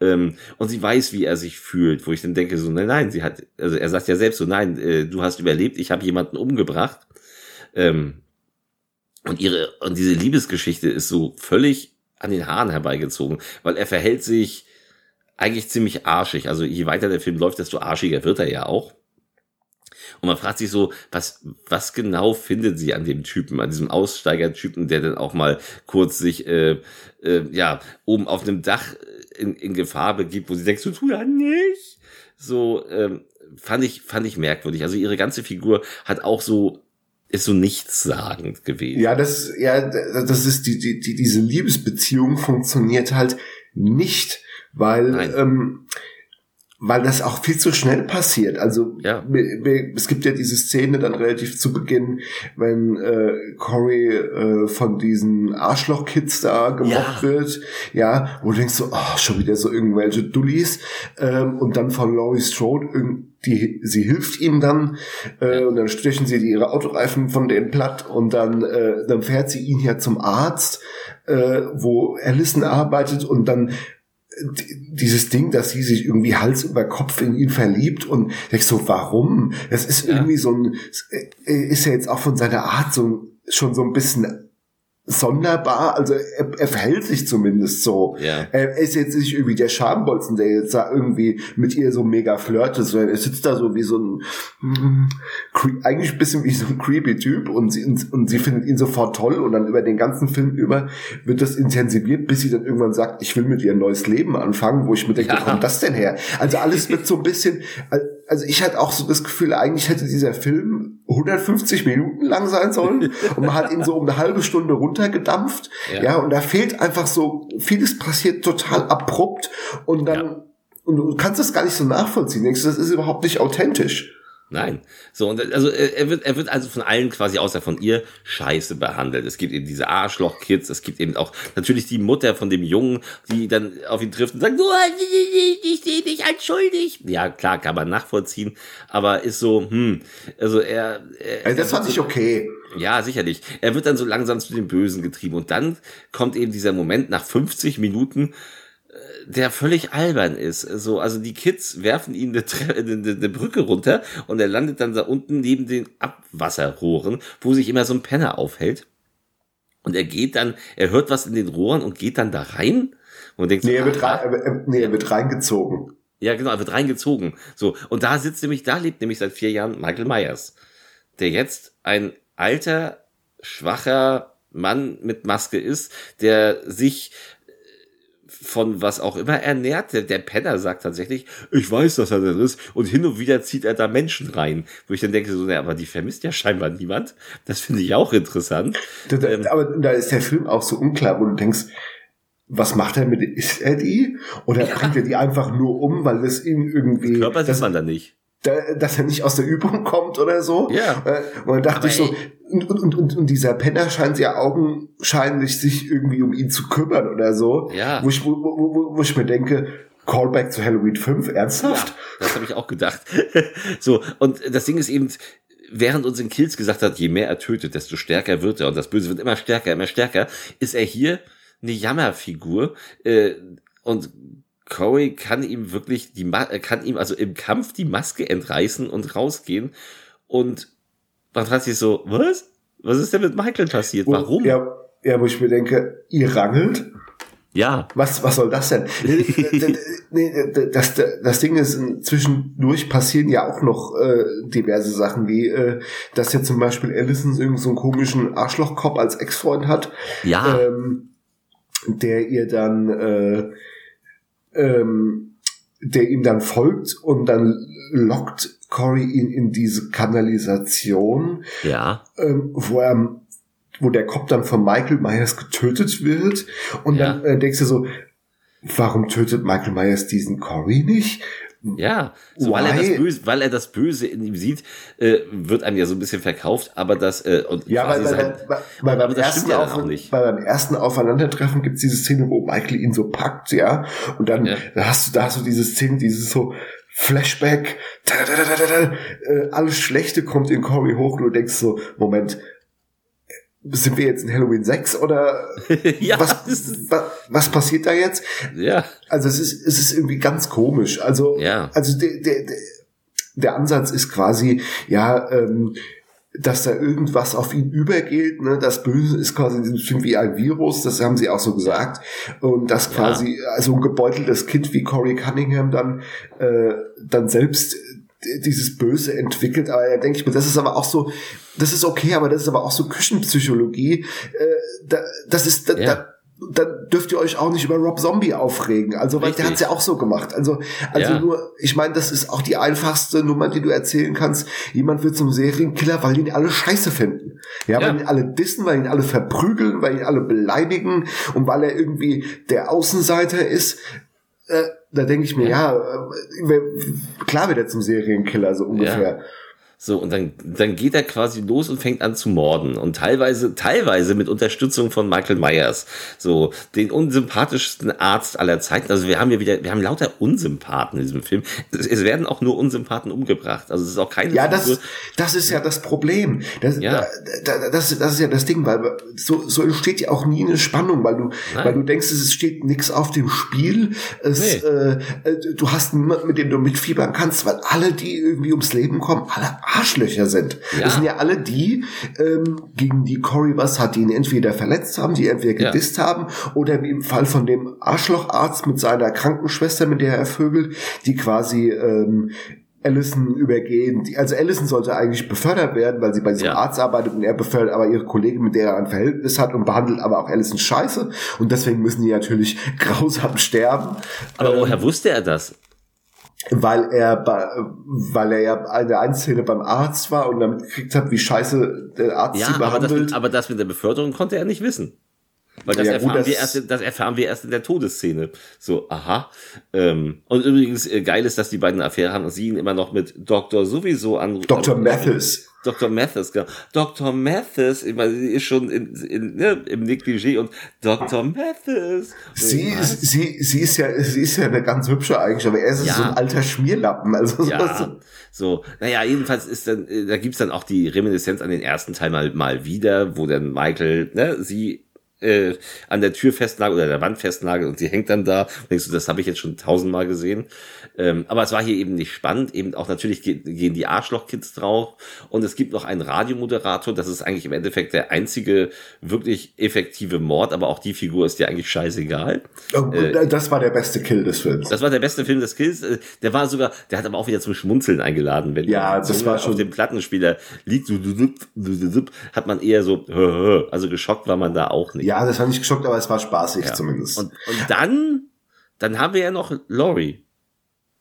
ähm, und sie weiß, wie er sich fühlt, wo ich dann denke, so, nein, nein, sie hat, also er sagt ja selbst so, nein, äh, du hast überlebt, ich habe jemanden umgebracht. Ähm, und ihre, und diese Liebesgeschichte ist so völlig an den Haaren herbeigezogen, weil er verhält sich eigentlich ziemlich arschig. Also je weiter der Film läuft, desto arschiger wird er ja auch. Und man fragt sich so, was, was genau findet sie an dem Typen, an diesem Aussteigertypen, der dann auch mal kurz sich, äh, äh, ja, oben auf einem Dach in, in Gefahr begibt, wo sie denkt, so tu ja nicht. So, ähm, fand ich, fand ich merkwürdig. Also ihre ganze Figur hat auch so ist so nichtssagend gewesen. Ja, das, ja, das ist die, die, die diese Liebesbeziehung funktioniert halt nicht, weil, ähm, weil das auch viel zu schnell passiert. Also Ja. es gibt ja diese Szene dann relativ zu Beginn, wenn äh, Corey äh, von diesen Arschloch-Kids da gemobbt Ja. wird, ja, wo du denkst so, oh, schon wieder so irgendwelche Dullis ähm, und dann von Laurie Strode irgend- die, sie hilft ihm dann äh, und dann stechen sie ihre Autoreifen von denen platt und dann, äh, dann fährt sie ihn ja zum Arzt, äh, wo Allison arbeitet und dann dieses Ding, dass sie sich irgendwie Hals über Kopf in ihn verliebt und denkst so, warum? Das ist Ja. irgendwie so ein, ist ja jetzt auch von seiner Art so schon so ein bisschen sonderbar, also er, er verhält sich zumindest so. Ja. Er ist jetzt nicht irgendwie der Schambolzen, der jetzt da irgendwie mit ihr so mega flirtet, sondern er sitzt da so wie so ein, mm, eigentlich ein bisschen wie so ein creepy Typ und sie, und, und sie findet ihn sofort toll und dann über den ganzen Film über wird das intensiviert, bis sie dann irgendwann sagt, ich will mit ihr ein neues Leben anfangen, wo ich mir denke, Ja. wo kommt das denn her? Also alles wird so ein bisschen, also ich hatte auch so das Gefühl, eigentlich hätte dieser Film 150 Minuten lang sein sollen und man hat ihn so um eine halbe Stunde runtergedampft. Ja, Ja. und da fehlt einfach so, vieles passiert total abrupt und dann, Ja. und du kannst das gar nicht so nachvollziehen. Denkst du, das ist überhaupt nicht authentisch. Nein. So, und also er er wird, er wird also von allen quasi außer von ihr scheiße behandelt. Es gibt eben diese Arschloch-Kids, es gibt eben auch natürlich die Mutter von dem Jungen, die dann auf ihn trifft und sagt, du, ich sehe dich als schuldig. Ja, klar, kann man nachvollziehen, aber ist so, hm, also er, er Also das fand ich okay. Ja, sicherlich. Er wird dann so langsam zu den Bösen getrieben. Und dann kommt eben dieser Moment nach 50 Minuten, äh, der völlig albern ist. So, also die Kids werfen ihn eine, Tre eine, eine Brücke runter und er landet dann da unten neben den Abwasserrohren, wo sich immer so ein Penner aufhält. Und er geht dann, er hört was in den Rohren und geht dann da rein und denkt Nee, er wird, rein, er, er- nee, er wird reingezogen. Ja, genau, er wird reingezogen. So, und da sitzt nämlich, da lebt nämlich seit vier Jahren Michael Myers, der jetzt ein alter, schwacher Mann mit Maske ist, der sich äh, von was auch immer ernährt. Der, der Penner sagt tatsächlich, ich weiß, dass er das ist. Und hin und wieder zieht er da Menschen rein. Wo ich dann denke, so, na, aber die vermisst ja scheinbar niemand. Das finde ich auch interessant. Da, da, Ähm. aber da ist der Film auch so unklar, wo du denkst, was macht er mit, ist er die? Oder Ja. bringt er die einfach nur um, weil es ihm irgendwie, Körper sieht man da nicht. Da, dass er nicht aus der Übung kommt oder so? Ja. Äh, Und dann dachte Aber ich so, und, und, und, und dieser Penner scheint ja augenscheinlich sich irgendwie um ihn zu kümmern oder so. Ja. Wo ich, wo, wo, wo, wo ich mir denke, Callback zu Halloween 5, ernsthaft? Ja, das habe ich auch gedacht. so, und das Ding ist eben, während uns in Kills gesagt hat, je mehr er tötet, desto stärker wird er und das Böse wird immer stärker, immer stärker, ist er hier eine Jammerfigur äh, und Corey kann ihm wirklich die Ma äh, kann ihm also im Kampf die Maske entreißen und rausgehen und man fragt sich so, was? Was ist denn mit Michael passiert? Warum? Ja, ja, wo ich mir denke, ihr rangelt? ja. Was, was soll das denn? Das, das, Ding ist, zwischendurch passieren ja auch noch äh, diverse Sachen, wie äh, dass jetzt zum Beispiel Allison irgendeinen so einen komischen Arschlochkopf als Ex-Freund hat, Ja. ähm, der ihr dann, äh, ähm, der ihm dann folgt und dann lockt Cory ihn in diese Kanalisation ja. ähm, wo er wo der Kopf dann von Michael Myers getötet wird und Ja. dann äh, denkst du so warum tötet Michael Myers diesen Corey nicht? Ja, so, weil er das Böse, weil er das Böse in ihm sieht, äh, wird einem ja so ein bisschen verkauft, aber das äh, und Ja, weil, sein- weil, weil beim, ersten ja auch nicht. weil beim ersten Aufeinandertreffen gibt's diese Szene, wo Michael ihn so packt, ja, und dann Ja. da hast du, da hast du diese Szene, dieses so Flashback, da, da, da, da, da, da, äh, alles Schlechte kommt in Corey hoch und du denkst so, Moment, sind wir jetzt in Halloween 6 oder Ja, was, was, was passiert da jetzt? Ja, Also es ist, es ist irgendwie ganz komisch. Also, Ja. also der, der, der, Ansatz ist quasi, ja, ähm, dass da irgendwas auf ihn übergeht. Ne? Das Böse ist quasi wie ein Virus, das haben sie auch so gesagt. Und das Ja. quasi, also ein gebeuteltes Kind wie Corey Cunningham dann, äh, dann selbst dieses Böse entwickelt, aber da denke ich mir, das ist aber auch so, das ist okay, aber das ist aber auch so Küchenpsychologie. Äh, da, das ist, da, Ja. da, dann dürft ihr euch auch nicht über Rob Zombie aufregen. Also, weil der Richtig. hat's ja auch so gemacht. Also, also Ja. nur, ich meine, das ist auch die einfachste Nummer, die du erzählen kannst. Jemand wird zum Serienkiller, weil ihn alle scheiße finden. Ja, Ja. weil ihn alle dissen, weil ihn alle verprügeln, weil ihn alle beleidigen und weil er irgendwie der Außenseiter ist. Äh, da denke ich mir, ja, äh, wer- klar wird er zum Serienkiller, so ungefähr. So und dann dann geht er quasi los und fängt an zu morden und teilweise teilweise mit Unterstützung von Michael Myers, so den unsympathischsten Arzt aller Zeiten. Also wir haben ja wieder wir haben lauter Unsympathen in diesem Film. Es, es werden auch nur Unsympathen umgebracht. Also es ist auch keine Ja, das, das ist ja das Problem. Das, Ja. da, da, das, das ist ja das Ding, weil so, so entsteht ja auch nie eine Spannung, weil du, Nein. weil du denkst, es steht nichts auf dem Spiel. Es, Nee. äh, äh, du hast niemanden, mit dem du mitfiebern kannst, weil alle, die irgendwie ums Leben kommen, alle Arschlöcher sind. Ja. Das sind ja alle die, ähm, gegen die Cory was hat, die ihn entweder verletzt haben, die entweder Ja. gedisst haben, oder wie im Fall von dem Arschlocharzt mit seiner Krankenschwester, mit der er vögelt, die quasi ähm, Allison übergehen. Also Allison sollte eigentlich befördert werden, weil sie bei diesem Ja. Arzt arbeitet und er befördert aber ihre Kollegin, mit der er ein Verhältnis hat und behandelt aber auch Allison scheiße. Und deswegen müssen die natürlich grausam sterben. Aber Ähm, woher wusste er das? Weil er bei, weil er ja in der einen Szene beim Arzt war und damit gekriegt hat, wie scheiße der Arzt Ja, sie aber das, behandelt. mit, aber das mit der Beförderung konnte er nicht wissen. Weil das, Ja, gut, erfahren das- wir erst, das erfahren wir erst in der Todesszene. So, aha. Ähm, und übrigens, äh, geil ist, dass die beiden eine Affäre haben und sie ihn immer noch mit Dr. sowieso anrufen. Dr. Mathis. Dr. Mathis, genau. Dr. Mathis, ich meine, sie ist schon in, in, ne, im Negligé und Dr. Mathis. Sie, Und- ist, sie, sie ist ja, sie ist ja eine ganz hübsche eigentlich, aber er ist Ja. so ein alter Schmierlappen. Also so- Ja, so, naja, jedenfalls ist dann, äh, da gibt's dann auch die Reminiszenz an den ersten Teil mal, mal wieder, wo dann Michael, ne, sie äh, an der Tür festnagelt oder der Wand festnagelt und sie hängt dann da und denkst du, das habe ich jetzt schon tausendmal gesehen. Ähm, aber es war hier eben nicht spannend, eben auch natürlich ge gehen die Arschlochkids drauf und es gibt noch einen Radiomoderator, das ist eigentlich im Endeffekt der einzige wirklich effektive Mord, aber auch die Figur ist dir eigentlich scheißegal. Und Äh, das war der beste Kill des Films. Das war der beste Film des Kills. Äh, Der war sogar, der hat aber auch wieder zum Schmunzeln eingeladen. Wenn Ja, das Zunge war schon- auf dem Plattenspieler liegt, hat man eher so, also geschockt war man da auch nicht. ja, das war nicht geschockt, aber es war spaßig Ja. zumindest. Und, und dann, dann haben wir ja noch Laurie,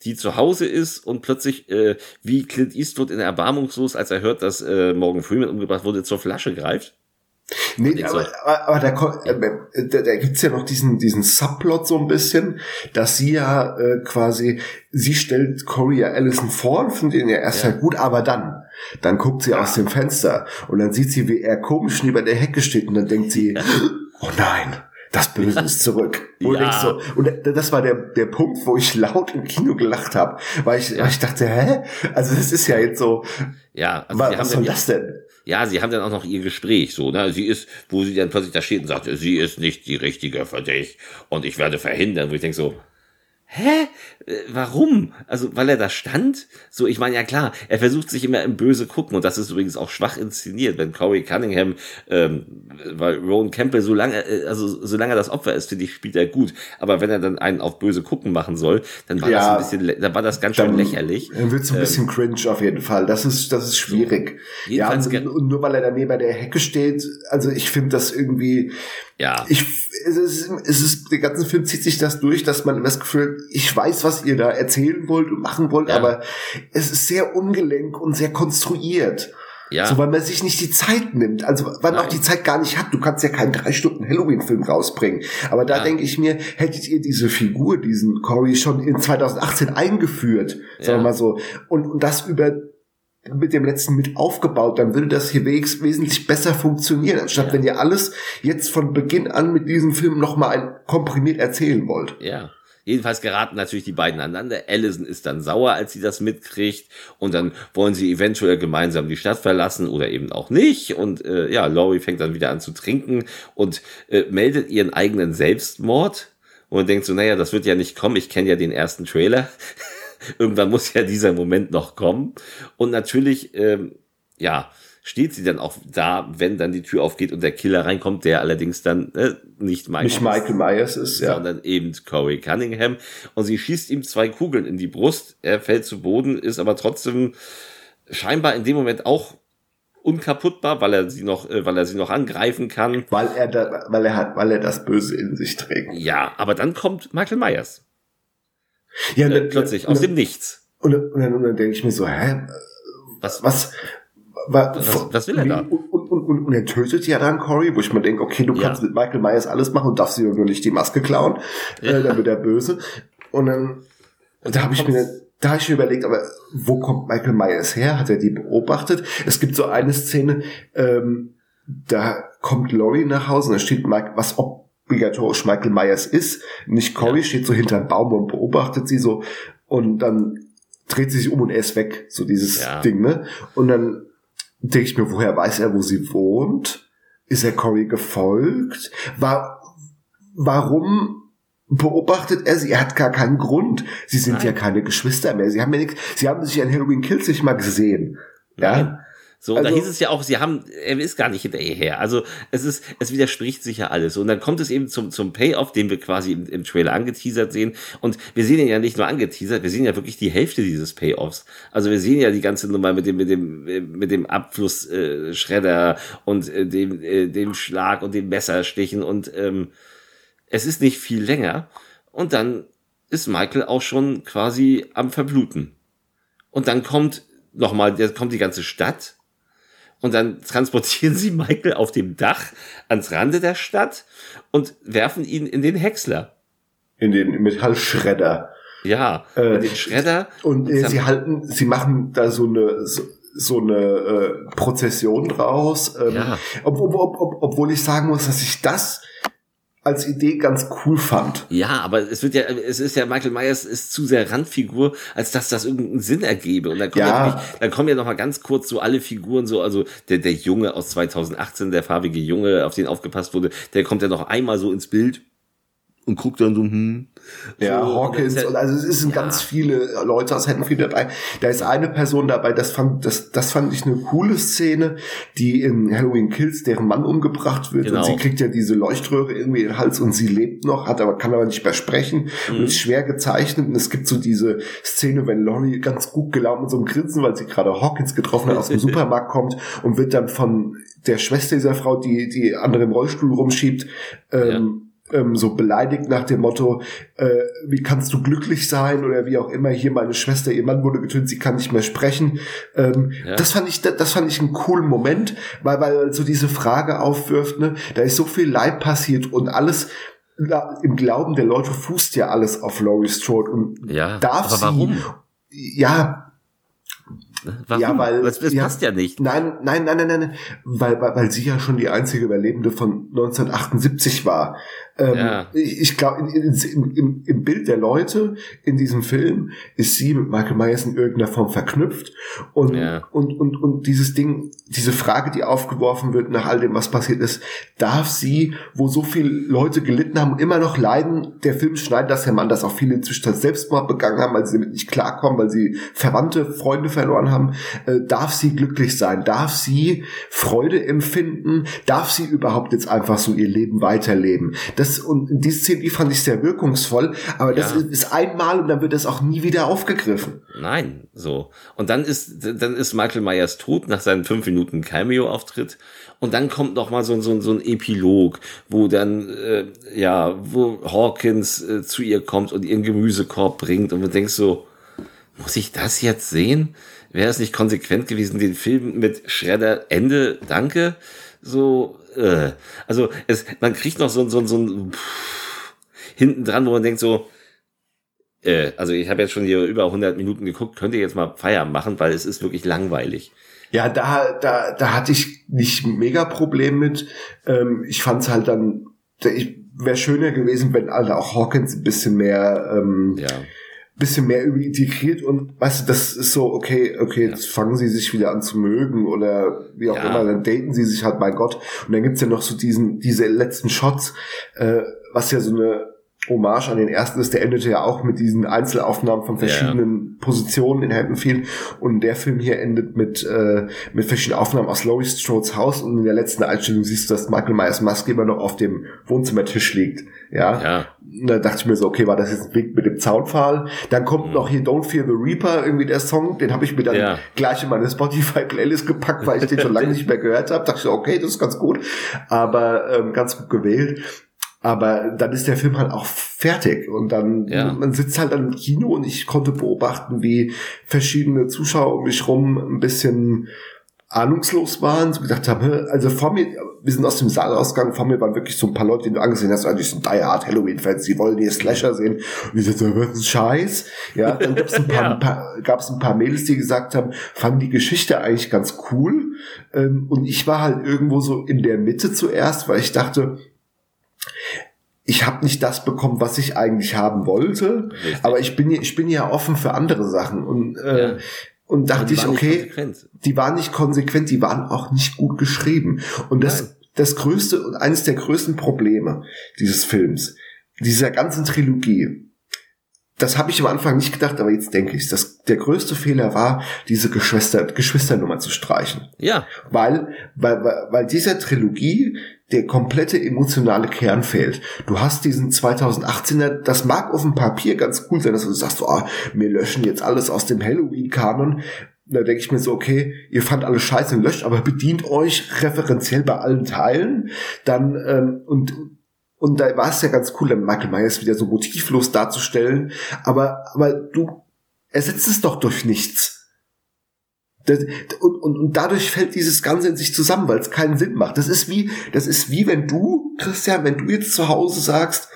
die zu Hause ist und plötzlich, äh, wie Clint Eastwood in Erbarmungslos, als er hört, dass äh, Morgan Freeman umgebracht wurde, zur Flasche greift. Nee, aber, aber, aber da, äh, da, da gibt's ja noch diesen, diesen Subplot so ein bisschen, dass sie ja äh, quasi, sie stellt Corey ja Allison vor und findet ihn ja erst Ja. halt gut, aber dann, dann guckt sie aus dem Fenster und dann sieht sie, wie er komisch neben der Hecke steht und dann denkt sie, oh nein, das Böse ist zurück. Und, Ja. so, und das war der, der Punkt, wo ich laut im Kino gelacht habe, weil ich, weil ich dachte, hä? Also das ist ja jetzt so, Ja, also wa- sie haben was dann soll ja- das denn? Ja, sie haben dann auch noch ihr Gespräch, so, ne? Sie ist, wo sie dann plötzlich da steht und sagt, sie ist nicht die richtige für dich und ich werde verhindern, wo ich denke so, hä? Äh, Warum? Also, weil er da stand? So, ich meine, ja klar, er versucht sich immer im Böse gucken und das ist übrigens auch schwach inszeniert, wenn Corey Cunningham, ähm, weil Rowan Campbell, solange, äh, also, solange er das Opfer ist, finde ich, spielt er gut. Aber wenn er dann einen auf Böse gucken machen soll, dann war Ja. das ein bisschen, dann war das ganz schön lächerlich. Dann wird so ein bisschen cringe auf jeden Fall. Das ist, das ist schwierig. Ja, Jedenfalls und, und nur weil er daneben der Hecke steht, also ich finde das irgendwie, Ja. ich, es ist, es ist, den ganzen Film zieht sich das durch, dass man das Gefühl, ich weiß, was ihr da erzählen wollt und machen wollt, Ja. aber es ist sehr ungelenk und sehr konstruiert. Ja. So, weil man sich nicht die Zeit nimmt. Also, weil man Nein. auch die Zeit gar nicht hat. Du kannst ja keinen drei Stunden Halloween-Film rausbringen. Aber da Ja. denke ich mir, hättet ihr diese Figur, diesen Corey, schon in 2018 eingeführt, sagen Ja. wir mal so, und, und das über mit dem letzten mit aufgebaut, dann würde das hier wegs- wesentlich besser funktionieren, anstatt Ja. wenn ihr alles jetzt von Beginn an mit diesem Film nochmal komprimiert erzählen wollt. Ja. Jedenfalls geraten natürlich die beiden aneinander. Allison ist dann sauer, als sie das mitkriegt. Und dann wollen sie eventuell gemeinsam die Stadt verlassen oder eben auch nicht. Und äh, ja, Laurie fängt dann wieder an zu trinken und äh, meldet ihren eigenen Selbstmord. Und denkt so, naja, das wird ja nicht kommen. Ich kenne ja den ersten Trailer. Irgendwann muss ja dieser Moment noch kommen. Und natürlich, ähm, ja, steht sie dann auch da, wenn dann die Tür aufgeht und der Killer reinkommt, der allerdings dann äh, nicht Michael Nicht Michael Myers ist, ja. sondern eben Corey Cunningham. Und sie schießt ihm zwei Kugeln in die Brust. Er fällt zu Boden, ist aber trotzdem scheinbar in dem Moment auch unkaputtbar, weil er sie noch, äh, weil er sie noch angreifen kann. Weil er da, weil er hat, weil er das Böse in sich trägt. Ja, aber dann kommt Michael Myers. Ja, Äh, plötzlich, aus dem Nichts. Und, dann- und dann, und dann denke ich mir so, hä, Was, was, wa- Was- was will er da? Und, und, und, und, er tötet ja dann Corey, wo ich mir denke, okay, du Ja. kannst mit Michael Myers alles machen und darfst dir nur nicht die Maske klauen, Ja. äh, dann wird er böse. Und dann, und da habe ich mir, da habe ich mir überlegt, aber wo kommt Michael Myers her? Hat er die beobachtet? Es gibt so eine Szene, ähm, da kommt Laurie nach Hause und da steht Mike, was obligatorisch Michael Myers ist. Nicht Corey Ja. steht so hinterm Baum und beobachtet sie so und dann dreht sie sich um und er ist weg, so dieses Ja. Ding, ne? Und dann denke ich mir, woher weiß er, wo sie wohnt? Ist er Corey gefolgt? War, warum beobachtet er sie? Er hat gar keinen Grund. Sie sind Nein. ja keine Geschwister mehr. Sie haben ja nichts, sie haben sich an Halloween Kills nicht mal gesehen. Ja? Nein. So, und da Also- hieß es ja auch, sie haben, er ist gar nicht hinterher. Also es ist, es widerspricht sich ja alles. Und dann kommt es eben zum, zum Payoff, den wir quasi im, im Trailer angeteasert sehen. Und wir sehen ihn ja nicht nur angeteasert, wir sehen ja wirklich die Hälfte dieses Payoffs. Also wir sehen ja die ganze Nummer mit dem, mit dem, mit dem Abflussschredder äh, Schredder und äh, dem, äh, dem Schlag und den Messerstichen und ähm, es ist nicht viel länger. Und dann ist Michael auch schon quasi am Verbluten. Und dann kommt nochmal, da kommt die ganze Stadt. Und dann transportieren sie Michael auf dem Dach ans Rande der Stadt und werfen ihn in den Häcksler. In den Metallschredder. Ja, Äh, in den Schredder. Und äh, dann- sie halten, sie machen da so eine, so, so eine äh, Prozession draus. Ähm, Ja. ob, ob, ob, obwohl ich sagen muss, dass ich das als Idee ganz cool fand. Ja, aber es wird ja, es ist ja, Michael Myers ist zu sehr Randfigur, als dass das irgendeinen Sinn ergebe. Und dann kommen ja, Ja. wirklich, dann kommen ja noch mal ganz kurz so alle Figuren so, also der, der Junge aus 2018, der farbige Junge, auf den aufgepasst wurde, der kommt ja noch einmal so ins Bild und guckt dann so, hm. Ja, so, Hawkins, und ja- also es sind Ja. ganz viele Leute aus Haddonfield dabei. Da ist eine Person dabei, das fand, das, das fand ich eine coole Szene, die in Halloween Kills, deren Mann umgebracht wird Genau. und sie kriegt ja diese Leuchtröhre irgendwie in den Hals und sie lebt noch, hat aber, kann aber nicht mehr sprechen Mhm. und ist schwer gezeichnet und es gibt so diese Szene, wenn Laurie ganz gut gelaunt mit so einem Grinsen, weil sie gerade Hawkins getroffen hat, aus dem Supermarkt kommt und wird dann von der Schwester dieser Frau, die, die andere im Rollstuhl rumschiebt, ähm, ähm, so beleidigt nach dem Motto, äh, wie kannst du glücklich sein oder wie auch immer, hier meine Schwester, ihr Mann wurde getötet, sie kann nicht mehr sprechen. Ähm, Ja. Das fand ich, das fand ich einen coolen Moment, weil, weil so diese Frage aufwirft, ne, da ist so viel Leid passiert und alles na, im Glauben der Leute fußt ja alles auf Laurie Strode und Ja, darf aber sie, warum? ja, Warum? ja, weil das, das ja, passt ja nicht. Nein, nein, nein, nein, nein, weil, weil, weil sie ja schon die einzige Überlebende von 1978 war. Ähm, Ja. Ich, glaube, im, im Bild der Leute in diesem Film ist sie mit Michael Myers in irgendeiner Form verknüpft und, Ja. und, und, und dieses Ding, diese Frage, die aufgeworfen wird nach all dem, was passiert ist, darf sie, wo so viele Leute gelitten haben immer noch leiden, der Film schneidet das ja an, dass auch viele inzwischen Selbstmord begangen haben, weil sie damit nicht klarkommen, weil sie Verwandte, Freunde verloren haben, äh, darf sie glücklich sein, darf sie Freude empfinden, darf sie überhaupt jetzt einfach so ihr Leben weiterleben. Das, und diese Szene, die fand ich sehr wirkungsvoll, aber das Ja. ist, ist einmal und dann wird das auch nie wieder aufgegriffen. Nein, so. Und dann ist, dann ist Michael Myers tot nach seinem fünf Minuten Cameo-Auftritt. Und dann kommt noch mal so, ein- so, ein- so ein Epilog, wo dann, äh, ja, wo Hawkins äh, zu ihr kommt und ihren Gemüsekorb bringt und man denkt so, muss ich das jetzt sehen? Wäre es nicht konsequent gewesen, den Film mit Schredder Ende, danke, so, äh, also es, man kriegt noch so, so, so ein pff, hinten dran, wo man denkt so, äh, also ich habe jetzt schon hier über 100 Minuten geguckt, könnt ihr jetzt mal Feierabend machen, weil es ist wirklich langweilig. Ja, da, da, da hatte ich nicht mega Problem mit. Ähm, ich fand's halt dann, wäre schöner gewesen, wenn alle auch Hawkins ein bisschen mehr, ähm, Ja. Bisschen mehr irgendwie integriert und weißt du, das ist so, okay, okay, jetzt fangen sie sich wieder an zu mögen oder wie auch Ja. immer, dann daten sie sich halt, mein Gott. Und dann gibt's ja noch so diesen, diese letzten Shots, äh, was ja so eine Hommage an den ersten ist, der endete ja auch mit diesen Einzelaufnahmen von verschiedenen Positionen in Haddonfield und der Film hier endet mit, äh, mit verschiedenen Aufnahmen aus Laurie Strodes Haus und in der letzten Einstellung siehst du, dass Michael Myers Maske immer noch auf dem Wohnzimmertisch liegt. Ja. Ja. Und da dachte ich mir so, okay, war das jetzt ein Wink mit dem Zaunpfahl? Dann kommt noch hier Don't Fear the Reaper, irgendwie der Song, den habe ich mir dann Ja. gleich in meine Spotify-Playlist gepackt, weil ich den schon lange nicht mehr gehört habe. Dachte ich, so, okay, das ist ganz gut, aber ähm, ganz gut gewählt. Aber dann ist der Film halt auch fertig und dann Ja. man sitzt halt dann im Kino und ich konnte beobachten, wie verschiedene Zuschauer um mich rum ein bisschen ahnungslos waren, so gedacht haben, also vor mir, wir sind aus dem Saal rausgegangen, vor mir waren wirklich so ein paar Leute, die du angesehen hast, die sind Die Hard Halloween-Fans, die wollen die Slasher sehen. Und ich so, was ist ein Scheiß? Ja, dann gab's ein paar, Ja. ein paar, gab's ein paar Mädels, die gesagt haben, fanden die Geschichte eigentlich ganz cool. Ähm, Und ich war halt irgendwo so in der Mitte zuerst, weil ich dachte, ich habe nicht das bekommen, was ich eigentlich haben wollte, Richtig. aber ich bin ja, ich bin ja offen für andere Sachen und äh, Ja. und dachte ich, okay, die waren nicht konsequent, die waren auch nicht gut geschrieben. Und das, Nein. das größte und eines der größten Probleme dieses Films, dieser ganzen Trilogie, das habe ich am Anfang nicht gedacht, aber jetzt denke ich, dass der größte Fehler war, diese Geschwister, Geschwisternummer zu streichen. Ja, Weil, weil, weil, weil dieser Trilogie der komplette emotionale Kern fehlt. Du hast diesen 2018er, das mag auf dem Papier ganz cool sein, dass du sagst, so, ah, wir löschen jetzt alles aus dem Halloween-Kanon. Da denke ich mir so, okay, ihr fand alles scheiße und löscht, aber bedient euch referenziell bei allen Teilen. Dann, ähm, und, und da war es ja ganz cool, dann Michael Myers wieder so motivlos darzustellen. Aber, aber du ersetzt es doch durch nichts. Das, und, und, und dadurch fällt dieses Ganze in sich zusammen, weil es keinen Sinn macht. Das ist wie, das ist wie wenn du, Christian, wenn du jetzt zu Hause sagst,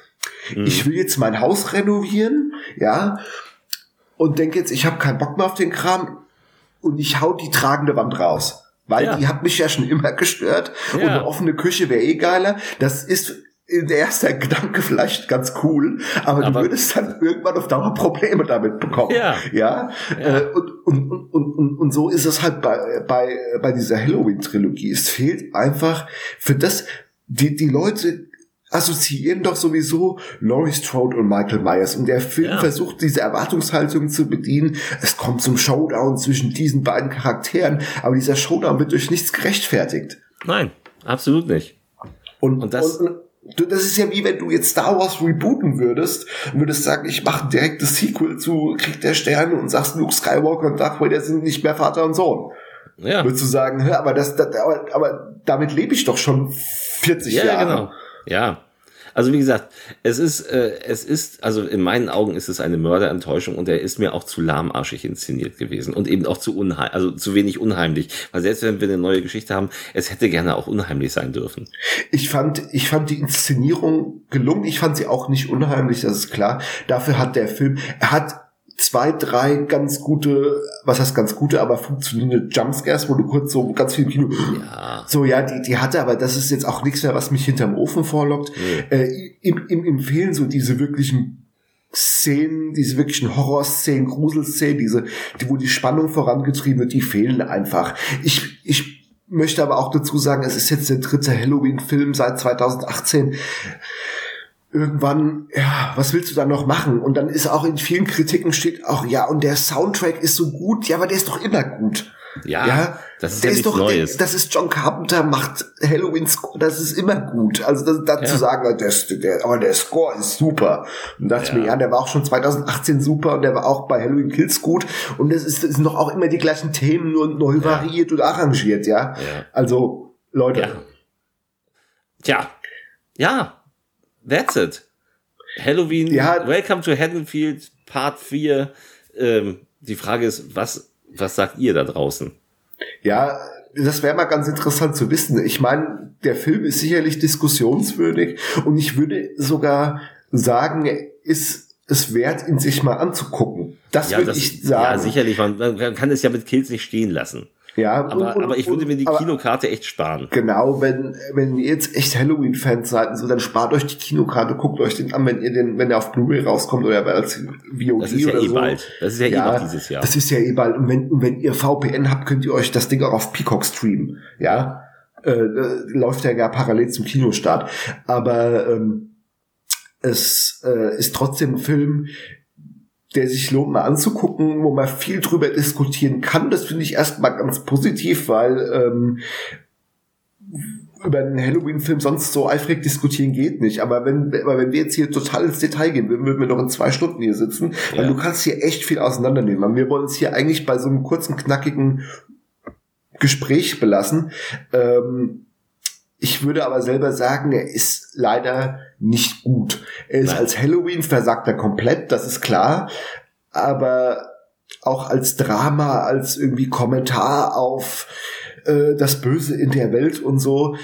ich will jetzt mein Haus renovieren, ja, und denke jetzt, ich habe keinen Bock mehr auf den Kram und ich hau die tragende Wand raus. Weil Ja. die hat mich ja schon immer gestört und Ja. eine offene Küche wäre eh geiler. Das ist der erster Gedanke vielleicht ganz cool, aber, Aber- du würdest dann irgendwann auf Dauer Probleme damit bekommen. Ja. Ja. Ja. Äh, und, und, und, und, und, so ist es halt bei, bei, bei dieser Halloween-Trilogie. Es fehlt einfach für das, die, die Leute assoziieren doch sowieso Laurie Strode und Michael Myers. Und der Film Ja. versucht, diese Erwartungshaltung zu bedienen. Es kommt zum Showdown zwischen diesen beiden Charakteren, aber dieser Showdown wird durch nichts gerechtfertigt. nein, absolut nicht. Und, Und das- und, das ist ja wie wenn du jetzt Star Wars rebooten würdest und würdest sagen, ich mache direkt das Sequel zu Krieg der Sterne und sagst, Luke Skywalker und Darth Vader sind nicht mehr Vater und Sohn. Ja, Würdest du sagen, aber das, das aber, aber damit lebe ich doch schon 40 ja Jahre. genau. Ja. Also wie gesagt, es ist, äh, es ist, also in meinen Augen ist es eine Mörderenttäuschung und er ist mir auch zu lahmarschig inszeniert gewesen und eben auch zu unheimlich, also zu wenig unheimlich. Weil selbst wenn wir eine neue Geschichte haben, es hätte gerne auch unheimlich sein dürfen. Ich fand, ich fand die Inszenierung gelungen. Ich fand sie auch nicht unheimlich, das ist klar. Dafür hat der Film, er hat zwei, drei ganz gute, was heißt ganz gute, aber funktionierende Jumpscares, wo du kurz so ganz viel im Kino, Ja. so ja, die, die hatte, aber das ist jetzt auch nichts mehr, was mich hinterm Ofen vorlockt. Äh, im, im, Im Fehlen so diese wirklichen Szenen, diese wirklichen Horrorszenen, Gruselszenen, diese, die, wo die Spannung vorangetrieben wird, die fehlen einfach. Ich, ich möchte aber auch dazu sagen, es ist jetzt der dritte Halloween-Film seit 2018. Irgendwann, ja, was willst du da noch machen? Und dann ist auch in vielen Kritiken steht auch, ja, und der Soundtrack ist so gut, ja, aber der ist doch immer gut. Ja, Ja, das ist der ja nichts doch, Neues. Das ist John Carpenter, macht Halloween Score, das ist immer gut. Also das, dazu Ja. sagen, das, der, aber der Score ist super. Und dachte ich mir, ja, der war auch schon 2018 super und der war auch bei Halloween Kills gut. Und das ist, das sind noch auch immer die gleichen Themen, nur neu variiert und arrangiert, ja. Ja. Also, Leute, Ja. Tja. Ja. That's it. Halloween, Ja. Welcome to Haddonfield, Part 4. Ähm, die Frage ist, was, was sagt ihr da draußen? Ja, das wäre mal ganz interessant zu wissen. Ich meine, der Film ist sicherlich diskussionswürdig und ich würde sogar sagen, ist es wert, ihn sich mal anzugucken. Das Ja, würde ich sagen. ja sicherlich. Man, man kann es ja mit Kills nicht stehen lassen. Ja, Aber, und- aber ich würde mir die aber- Kinokarte echt sparen. Genau, wenn, wenn ihr jetzt echt Halloween-Fans seid, und so, dann spart euch die Kinokarte, guckt euch den an, wenn ihr den, wenn der auf Blu-ray rauskommt oder als VOD Das ist ja oder eh so. bald. Das ist ja, eh noch dieses Jahr. Das ist ja eh bald. Und wenn, und wenn ihr VPN habt, könnt ihr euch das Ding auch auf Peacock streamen. Ja, äh, läuft ja gar parallel zum Kinostart. Aber ähm, es äh, ist trotzdem ein Film, der sich lohnt mal anzugucken, wo man viel drüber diskutieren kann. Das finde ich erstmal ganz positiv, weil ähm, über einen Halloween-Film sonst so eifrig diskutieren geht nicht. Aber wenn, aber wenn wir jetzt hier total ins Detail gehen würden, würden wir noch in zwei Stunden hier sitzen, weil Ja. du kannst hier echt viel auseinandernehmen. Und Wir wollen es hier eigentlich bei so einem kurzen, knackigen Gespräch belassen. Ähm, ich würde aber selber sagen, er ist leider nicht gut. Er ist Nein. als Halloween versagt er komplett, das ist klar. Aber auch als Drama, als irgendwie Kommentar auf äh, das Böse in der Welt und so,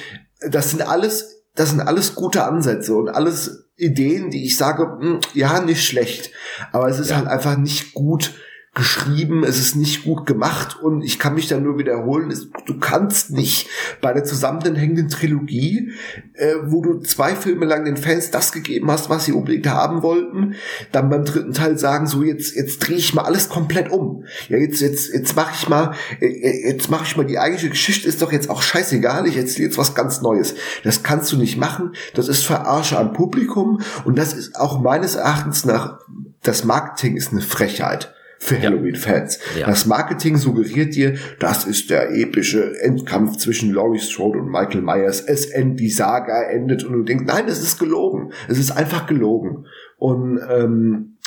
das sind alles, das sind alles gute Ansätze und alles Ideen, die ich sage, hm, ja, nicht schlecht. Aber es ist Ja. halt einfach nicht gut geschrieben, es ist nicht gut gemacht und ich kann mich da nur wiederholen, du kannst nicht bei der zusammenhängenden Trilogie, äh, wo du zwei Filme lang den Fans das gegeben hast, was sie unbedingt haben wollten, dann beim dritten Teil sagen, so jetzt jetzt drehe ich mal alles komplett um. Ja, jetzt jetzt jetzt mache ich mal äh, jetzt mache ich mal die eigentliche Geschichte ist doch jetzt auch scheißegal, ich erzähle jetzt was ganz Neues. Das kannst du nicht machen, das ist Verarsche am Publikum und das ist auch meines Erachtens nach das Marketing ist eine Frechheit für Halloween-Fans. Ja. Das Marketing suggeriert dir, das ist der epische Endkampf zwischen Laurie Strode und Michael Myers. Es endet, die Saga endet und du denkst, nein, es ist gelogen. Es ist einfach gelogen. Und ähm,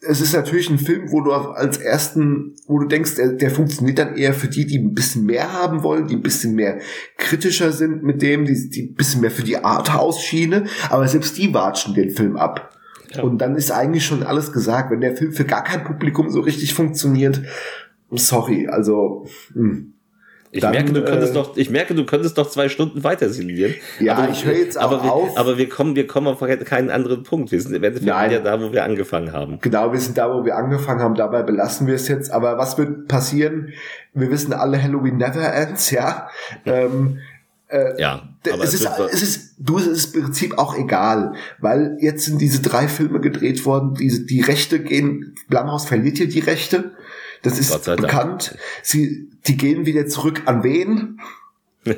es ist natürlich ein Film, wo du als ersten, wo du denkst, der, der funktioniert dann eher für die, die ein bisschen mehr haben wollen, die ein bisschen mehr kritischer sind mit dem, die, die ein bisschen mehr für die Arthouse-Schiene, aber selbst die watschen den Film ab. Und dann ist eigentlich schon alles gesagt. Wenn der Film für gar kein Publikum so richtig funktioniert, sorry, also hm. Ich Dann, merke, du könntest äh, doch, ich merke, du könntest doch zwei Stunden weiter sinnieren. Ja, ich höre jetzt auch aber wir, auf. Aber wir kommen, wir kommen auf keinen anderen Punkt. Wir sind im Endeffekt Nein. wieder da, wo wir angefangen haben. Genau, wir sind da, wo wir angefangen haben, dabei belassen wir es jetzt. Aber was wird passieren? Wir wissen alle, Halloween never ends, ja. Ähm, Ja, aber es, ist, wird- es ist, du, es ist im Prinzip auch egal, weil jetzt sind diese drei Filme gedreht worden, diese, die Rechte gehen, Blumhaus verliert hier die Rechte, das ist bekannt, sie, die gehen wieder zurück an wen?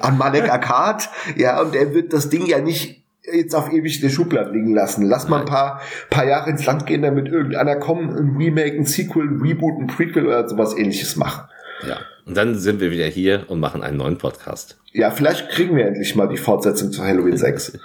An Malek Akkad, ja, und er wird das Ding ja nicht jetzt auf ewig in der Schublade liegen lassen. Lass mal ein paar, paar Jahre ins Land gehen, damit irgendeiner kommt, ein Remake, ein Sequel, ein Reboot, ein Prequel oder sowas ähnliches machen. Ja. Und dann sind wir wieder hier und machen einen neuen Podcast. Ja, vielleicht kriegen wir endlich mal die Fortsetzung zu Halloween 6.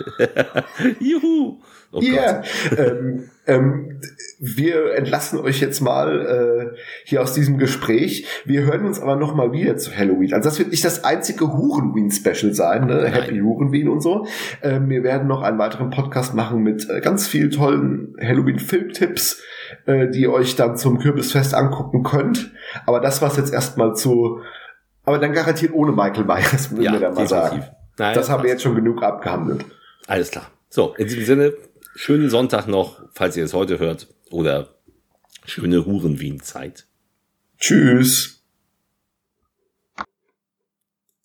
Juhu! Oh Gott. ähm, ähm, wir entlassen euch jetzt mal äh, hier aus diesem Gespräch. Wir hören uns aber noch mal wieder zu Halloween. Also das wird nicht das einzige Hurenween-Special sein, ne? Happy Hurenween und so. Ähm, wir werden noch einen weiteren Podcast machen mit äh, ganz vielen tollen Halloween-Filmtipps, äh, die ihr euch dann zum Kürbisfest angucken könnt. Aber das war's jetzt erstmal zu. Aber dann garantiert ohne Michael Myers, würden Ja, wir da mal sagen. definitiv. Nein, das haben wir jetzt schon genug abgehandelt. Alles klar. So, in diesem Sinne, schönen Sonntag noch, falls ihr es heute hört, oder schöne Hurenwien-Zeit. Tschüss.